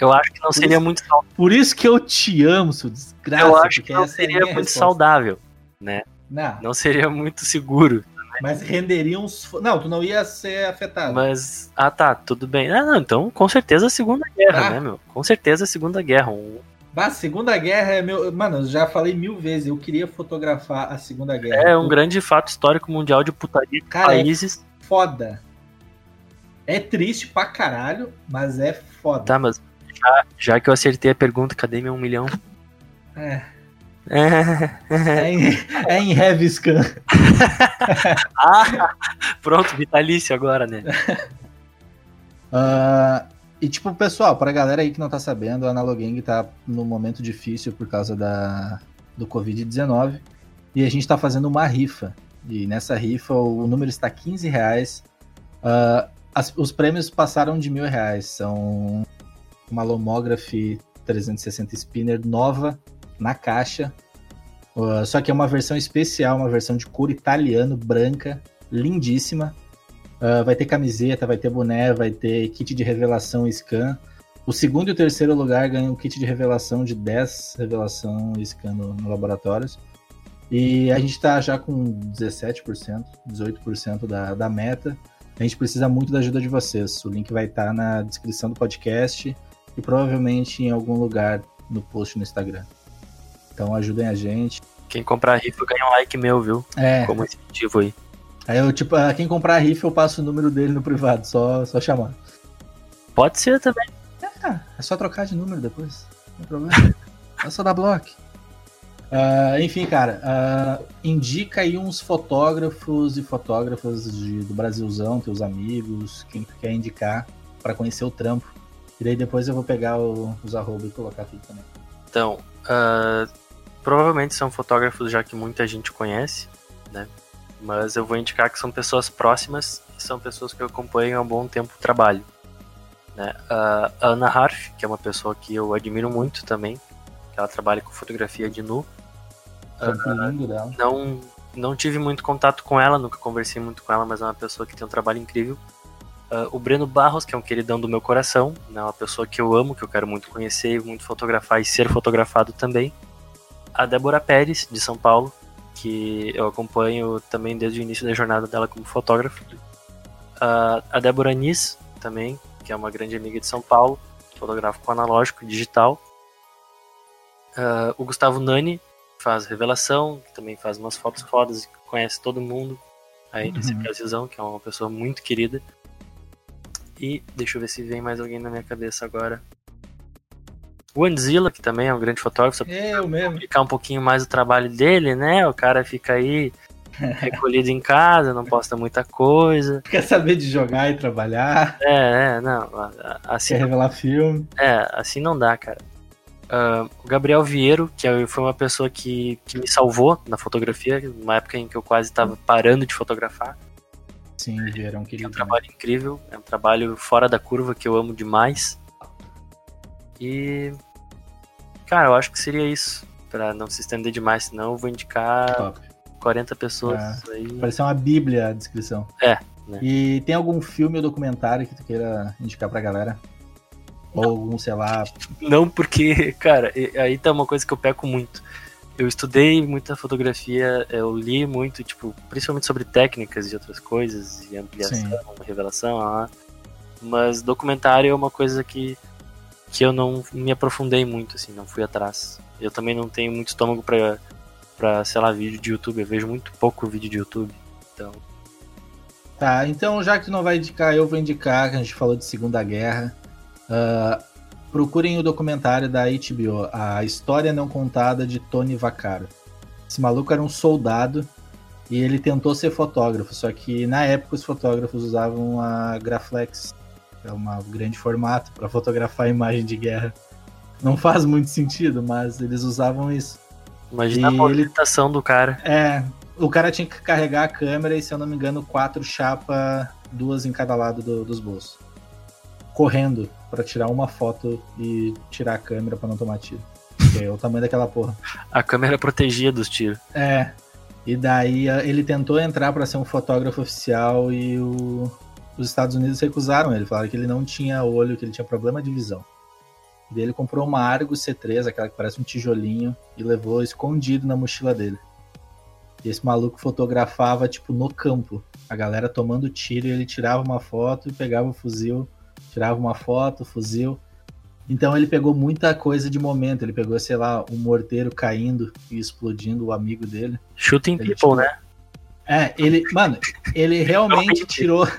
Eu acho que não Por seria isso- muito saudável. Por isso que eu te amo, seu desgraça. Eu acho que não é seria minha muito resposta. saudável. Não, Não seria muito seguro. mas renderia uns. Não, tu não ia ser afetado. Mas. Ah tá, tudo bem. Ah, não, então com certeza a Segunda Guerra, Ah. né, meu? Com certeza a Segunda Guerra. Um- Bah, a Segunda Guerra é meu. Mano, eu já falei mil vezes, eu queria fotografar a Segunda Guerra. É um grande fato histórico mundial de putaria Cara, é países. foda. É triste pra caralho, mas é foda. Tá, mas já, já que eu acertei a pergunta, cadê meu um milhão? É, É. é, em, é em Heavy Scan. ah, pronto, vitalício agora, né? Ah, e tipo, pessoal, pra galera aí que não tá sabendo, a Analogang tá num momento difícil por causa da, do Covid-19. E a gente tá fazendo uma rifa. E nessa rifa o número está 15 reais. Ah, as- os prêmios passaram de mil reais. São uma Lomograph 360 Spinner nova, na caixa. Uh, só que é uma versão especial, uma versão de couro italiano, branca, lindíssima. Uh, vai ter camiseta, vai ter boné, vai ter kit de revelação scan. O segundo e o terceiro lugar ganham um kit de revelação de 10 revelação scan no, no laboratórios. E a gente está já com 17%, 18% da, da meta. A gente precisa muito da ajuda de vocês. O link vai estar tá na descrição do podcast e provavelmente em algum lugar no post no Instagram. Então ajudem a gente. Quem comprar a rifa ganha um like meu, viu? É. Como incentivo aí. Aí eu, tipo, quem comprar a rifa, eu passo o número dele no privado, só, só chamar. Pode ser também. É, é só trocar de número depois. Não tem problema. é só dar bloco. Uh, enfim, cara, uh, indica aí uns fotógrafos e fotógrafas de, do Brasilzão, teus amigos, quem tu quer indicar para conhecer o trampo. E daí depois eu vou pegar o, os arroba e colocar tudo também. Então, uh, provavelmente são fotógrafos já que muita gente conhece, né? Mas eu vou indicar que são pessoas próximas e são pessoas que eu acompanho há um bom tempo o trabalho. Né? a Ana Harf, que é uma pessoa que eu admiro muito também, ela trabalha com fotografia de nu. Uh, não, não tive muito contato com ela, nunca conversei muito com ela, mas é uma pessoa que tem um trabalho incrível. Uh, o Breno Barros, que é um queridão do meu coração, né, uma pessoa que eu amo, que eu quero muito conhecer, muito fotografar e ser fotografado também. A Débora Pérez, de São Paulo, que eu acompanho também desde o início da jornada dela como fotógrafa. Uh, a Débora Nis, também, que é uma grande amiga de São Paulo, fotógrafo com analógico digital. Uh, o Gustavo Nani faz Revelação, que também faz umas fotos fodas e conhece todo mundo aí nesse uhum. Brasilzão, que é uma pessoa muito querida. E deixa eu ver se vem mais alguém na minha cabeça agora. O Anzilla, que também é um grande fotógrafo, só eu mesmo. explicar um pouquinho mais o trabalho dele, né? O cara fica aí recolhido em casa, não posta muita coisa. Quer saber de jogar e trabalhar. É, é, não. Assim, Quer revelar filme. É, assim não dá, cara. Uh, o Gabriel Vieiro, que é, foi uma pessoa que, que me salvou na fotografia, numa época em que eu quase estava parando de fotografar. Sim, Vieiro é um querido. É um trabalho incrível, é um trabalho fora da curva que eu amo demais. E. Cara, eu acho que seria isso. Pra não se estender demais, senão eu vou indicar Top. 40 pessoas é, aí. Parece uma bíblia a descrição. É. Né? E tem algum filme ou documentário que tu queira indicar pra galera? Ou algum, sei lá. Não, porque, cara, aí tá uma coisa que eu peco muito. Eu estudei muita fotografia, eu li muito, tipo, principalmente sobre técnicas e outras coisas, e ampliação, Sim. revelação, ah, mas documentário é uma coisa que, que eu não me aprofundei muito, assim, não fui atrás. Eu também não tenho muito estômago pra, pra sei lá, vídeo de YouTube, eu vejo muito pouco vídeo de YouTube, então... Tá, então já que tu não vai indicar, eu vou indicar, que a gente falou de Segunda Guerra, Uh, procurem o documentário da HBO, A História Não Contada de Tony Vaccaro. Esse maluco era um soldado e ele tentou ser fotógrafo, só que na época os fotógrafos usavam a Graflex, que é um grande formato para fotografar imagem de guerra. Não faz muito sentido, mas eles usavam isso. Imagina e a movimentação ele... do cara. É, o cara tinha que carregar a câmera e, se eu não me engano, quatro chapas, duas em cada lado do, dos bolsos correndo para tirar uma foto e tirar a câmera para não tomar tiro. Que é o tamanho daquela porra. A câmera protegia dos tiros. É. E daí ele tentou entrar para ser um fotógrafo oficial e o... os Estados Unidos recusaram ele. Falaram que ele não tinha olho, que ele tinha problema de visão. E daí ele comprou uma Argus C3, aquela que parece um tijolinho, e levou escondido na mochila dele. E esse maluco fotografava, tipo, no campo. A galera tomando tiro e ele tirava uma foto e pegava o fuzil tirava uma foto, fuzil. Então ele pegou muita coisa de momento. Ele pegou, sei lá, um morteiro caindo e explodindo o amigo dele. Shooting ele people, né? É, ele, mano, ele realmente tirou.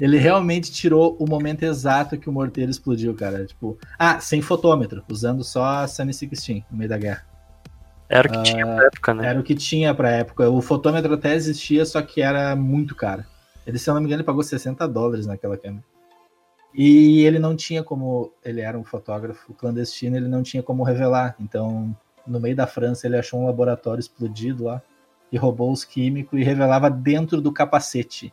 Ele realmente tirou o momento exato que o morteiro explodiu, cara. Tipo, ah, sem fotômetro, usando só a Sunny 16 no meio da guerra. Era o que uh, tinha pra época, né? Era o que tinha pra época. O fotômetro até existia, só que era muito caro. Ele, se eu não me engano, ele pagou 60 dólares naquela câmera. E ele não tinha como. Ele era um fotógrafo clandestino, ele não tinha como revelar. Então, no meio da França, ele achou um laboratório explodido lá e roubou os químicos e revelava dentro do capacete.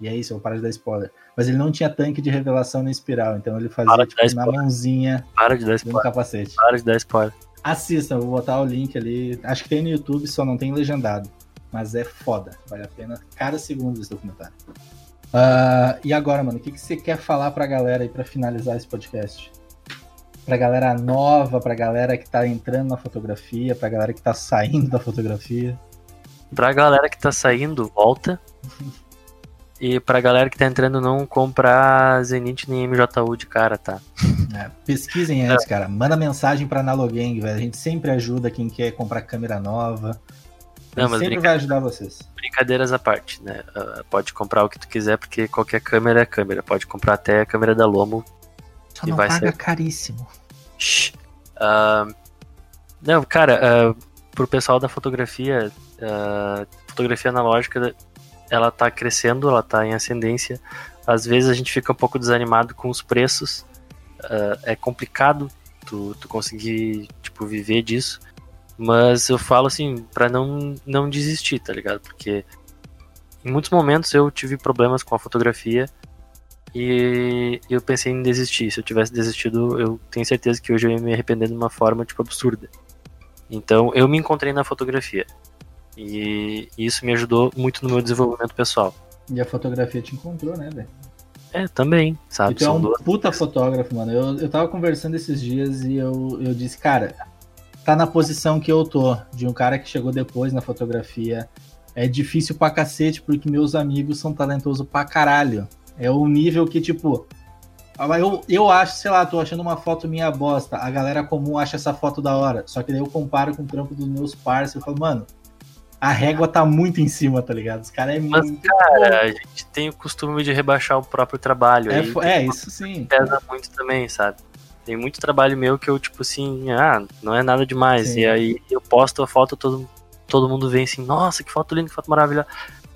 E é isso, eu vou parar de dar spoiler. Mas ele não tinha tanque de revelação na espiral, então ele fazia tipo, na mãozinha Para de dar spoiler. capacete. Para de dar spoiler. Assista, vou botar o link ali. Acho que tem no YouTube, só não tem legendado. Mas é foda. Vale a pena cada segundo desse documentário. Uh, e agora, mano, o que, que você quer falar pra galera aí pra finalizar esse podcast? Pra galera nova, pra galera que tá entrando na fotografia, pra galera que tá saindo da fotografia. Pra galera que tá saindo, volta. E pra galera que tá entrando, não comprar Zenith nem MJU de cara, tá? É, pesquisem antes, cara. Manda mensagem pra Analogang, velho. A gente sempre ajuda quem quer comprar câmera nova. Não, mas sempre vai ajudar vocês. Brincadeiras à parte, né? Uh, pode comprar o que tu quiser, porque qualquer câmera é câmera. Pode comprar até a câmera da Lomo. Só não vai paga ser... caríssimo. Uh, não, cara, uh, pro pessoal da fotografia, uh, fotografia analógica, ela tá crescendo, ela tá em ascendência. Às vezes a gente fica um pouco desanimado com os preços. Uh, é complicado tu, tu conseguir, tipo, viver disso. Mas eu falo assim, para não, não desistir, tá ligado? Porque em muitos momentos eu tive problemas com a fotografia e eu pensei em desistir. Se eu tivesse desistido, eu tenho certeza que hoje eu ia me arrepender de uma forma, tipo, absurda. Então eu me encontrei na fotografia. E isso me ajudou muito no meu desenvolvimento pessoal. E a fotografia te encontrou, né, velho? É, também, sabe? E tu é um duas... puta fotógrafo, mano. Eu, eu tava conversando esses dias e eu, eu disse, cara, tá na posição que eu tô, de um cara que chegou depois na fotografia. É difícil pra cacete, porque meus amigos são talentosos pra caralho. É o nível que, tipo, eu, eu acho, sei lá, tô achando uma foto minha bosta. A galera comum acha essa foto da hora. Só que daí eu comparo com o trampo dos meus parceiros. Eu falo, mano, a régua tá muito em cima, tá ligado? Os caras é Mas, muito. Cara, a gente tem o costume de rebaixar o próprio trabalho. É, é isso sim. Pesa muito também, sabe? Tem muito trabalho meu que eu, tipo assim, ah, não é nada demais. Sim. E aí eu posto a foto, todo, todo mundo vem assim, nossa, que foto linda, que foto maravilhosa.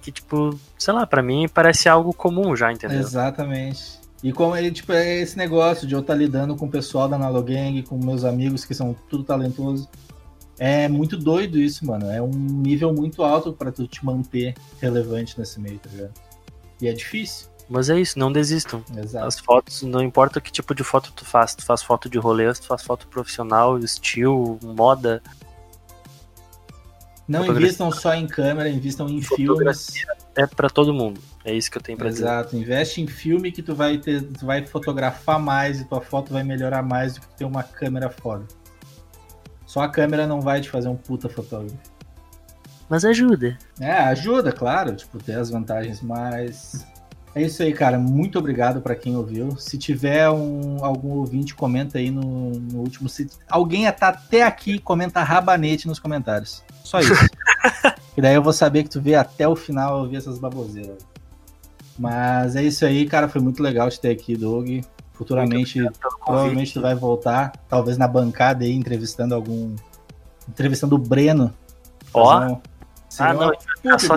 Que, tipo, sei lá, para mim parece algo comum já, entendeu? Exatamente. E como ele, tipo, é esse negócio de eu estar tá lidando com o pessoal da Analogang, com meus amigos que são tudo talentosos. É muito doido isso, mano. É um nível muito alto para tu te manter relevante nesse meio, tá ligado? E é difícil. Mas é isso, não desistam. Exato. As fotos, não importa que tipo de foto tu faz, tu faz foto de rolê, tu faz foto profissional, estilo, moda. Não invistam só em câmera, invistam em filmes. É para todo mundo. É isso que eu tenho pra dizer. Exato, investe em filme que tu vai ter, tu vai fotografar mais e tua foto vai melhorar mais do que ter uma câmera foda. Só a câmera não vai te fazer um puta fotógrafo. Mas ajuda. É, ajuda, claro, tipo, ter as vantagens, mas. É isso aí, cara. Muito obrigado para quem ouviu. Se tiver um, algum ouvinte, comenta aí no, no último. Se alguém tá até aqui, comenta rabanete nos comentários. Só isso. e daí eu vou saber que tu vê até o final ouvir essas baboseiras. Mas é isso aí, cara. Foi muito legal te ter aqui, Doug. Futuramente, provavelmente tu vai voltar, talvez na bancada aí, entrevistando algum. Entrevistando o Breno. Ó. Um... Ah, não, só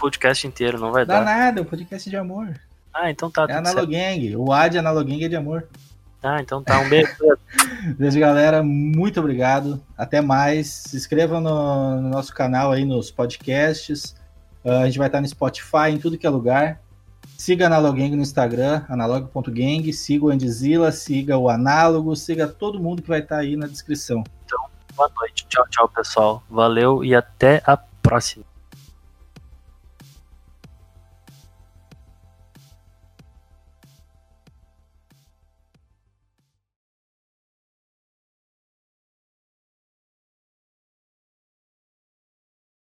podcast inteiro, não vai Dá dar. nada, é um podcast de amor. Ah, então tá. É Analogang, o Ad Analogang é de amor. Ah, então tá, um beijo. beijo, galera, muito obrigado. Até mais. Se inscrevam no, no nosso canal aí nos podcasts. Uh, a gente vai estar no Spotify, em tudo que é lugar. Siga a Analogang no Instagram, analog.gang, siga o Andzilla, siga o Análogo, siga todo mundo que vai estar aí na descrição. Então, boa noite, tchau, tchau, pessoal. Valeu e até a próxima.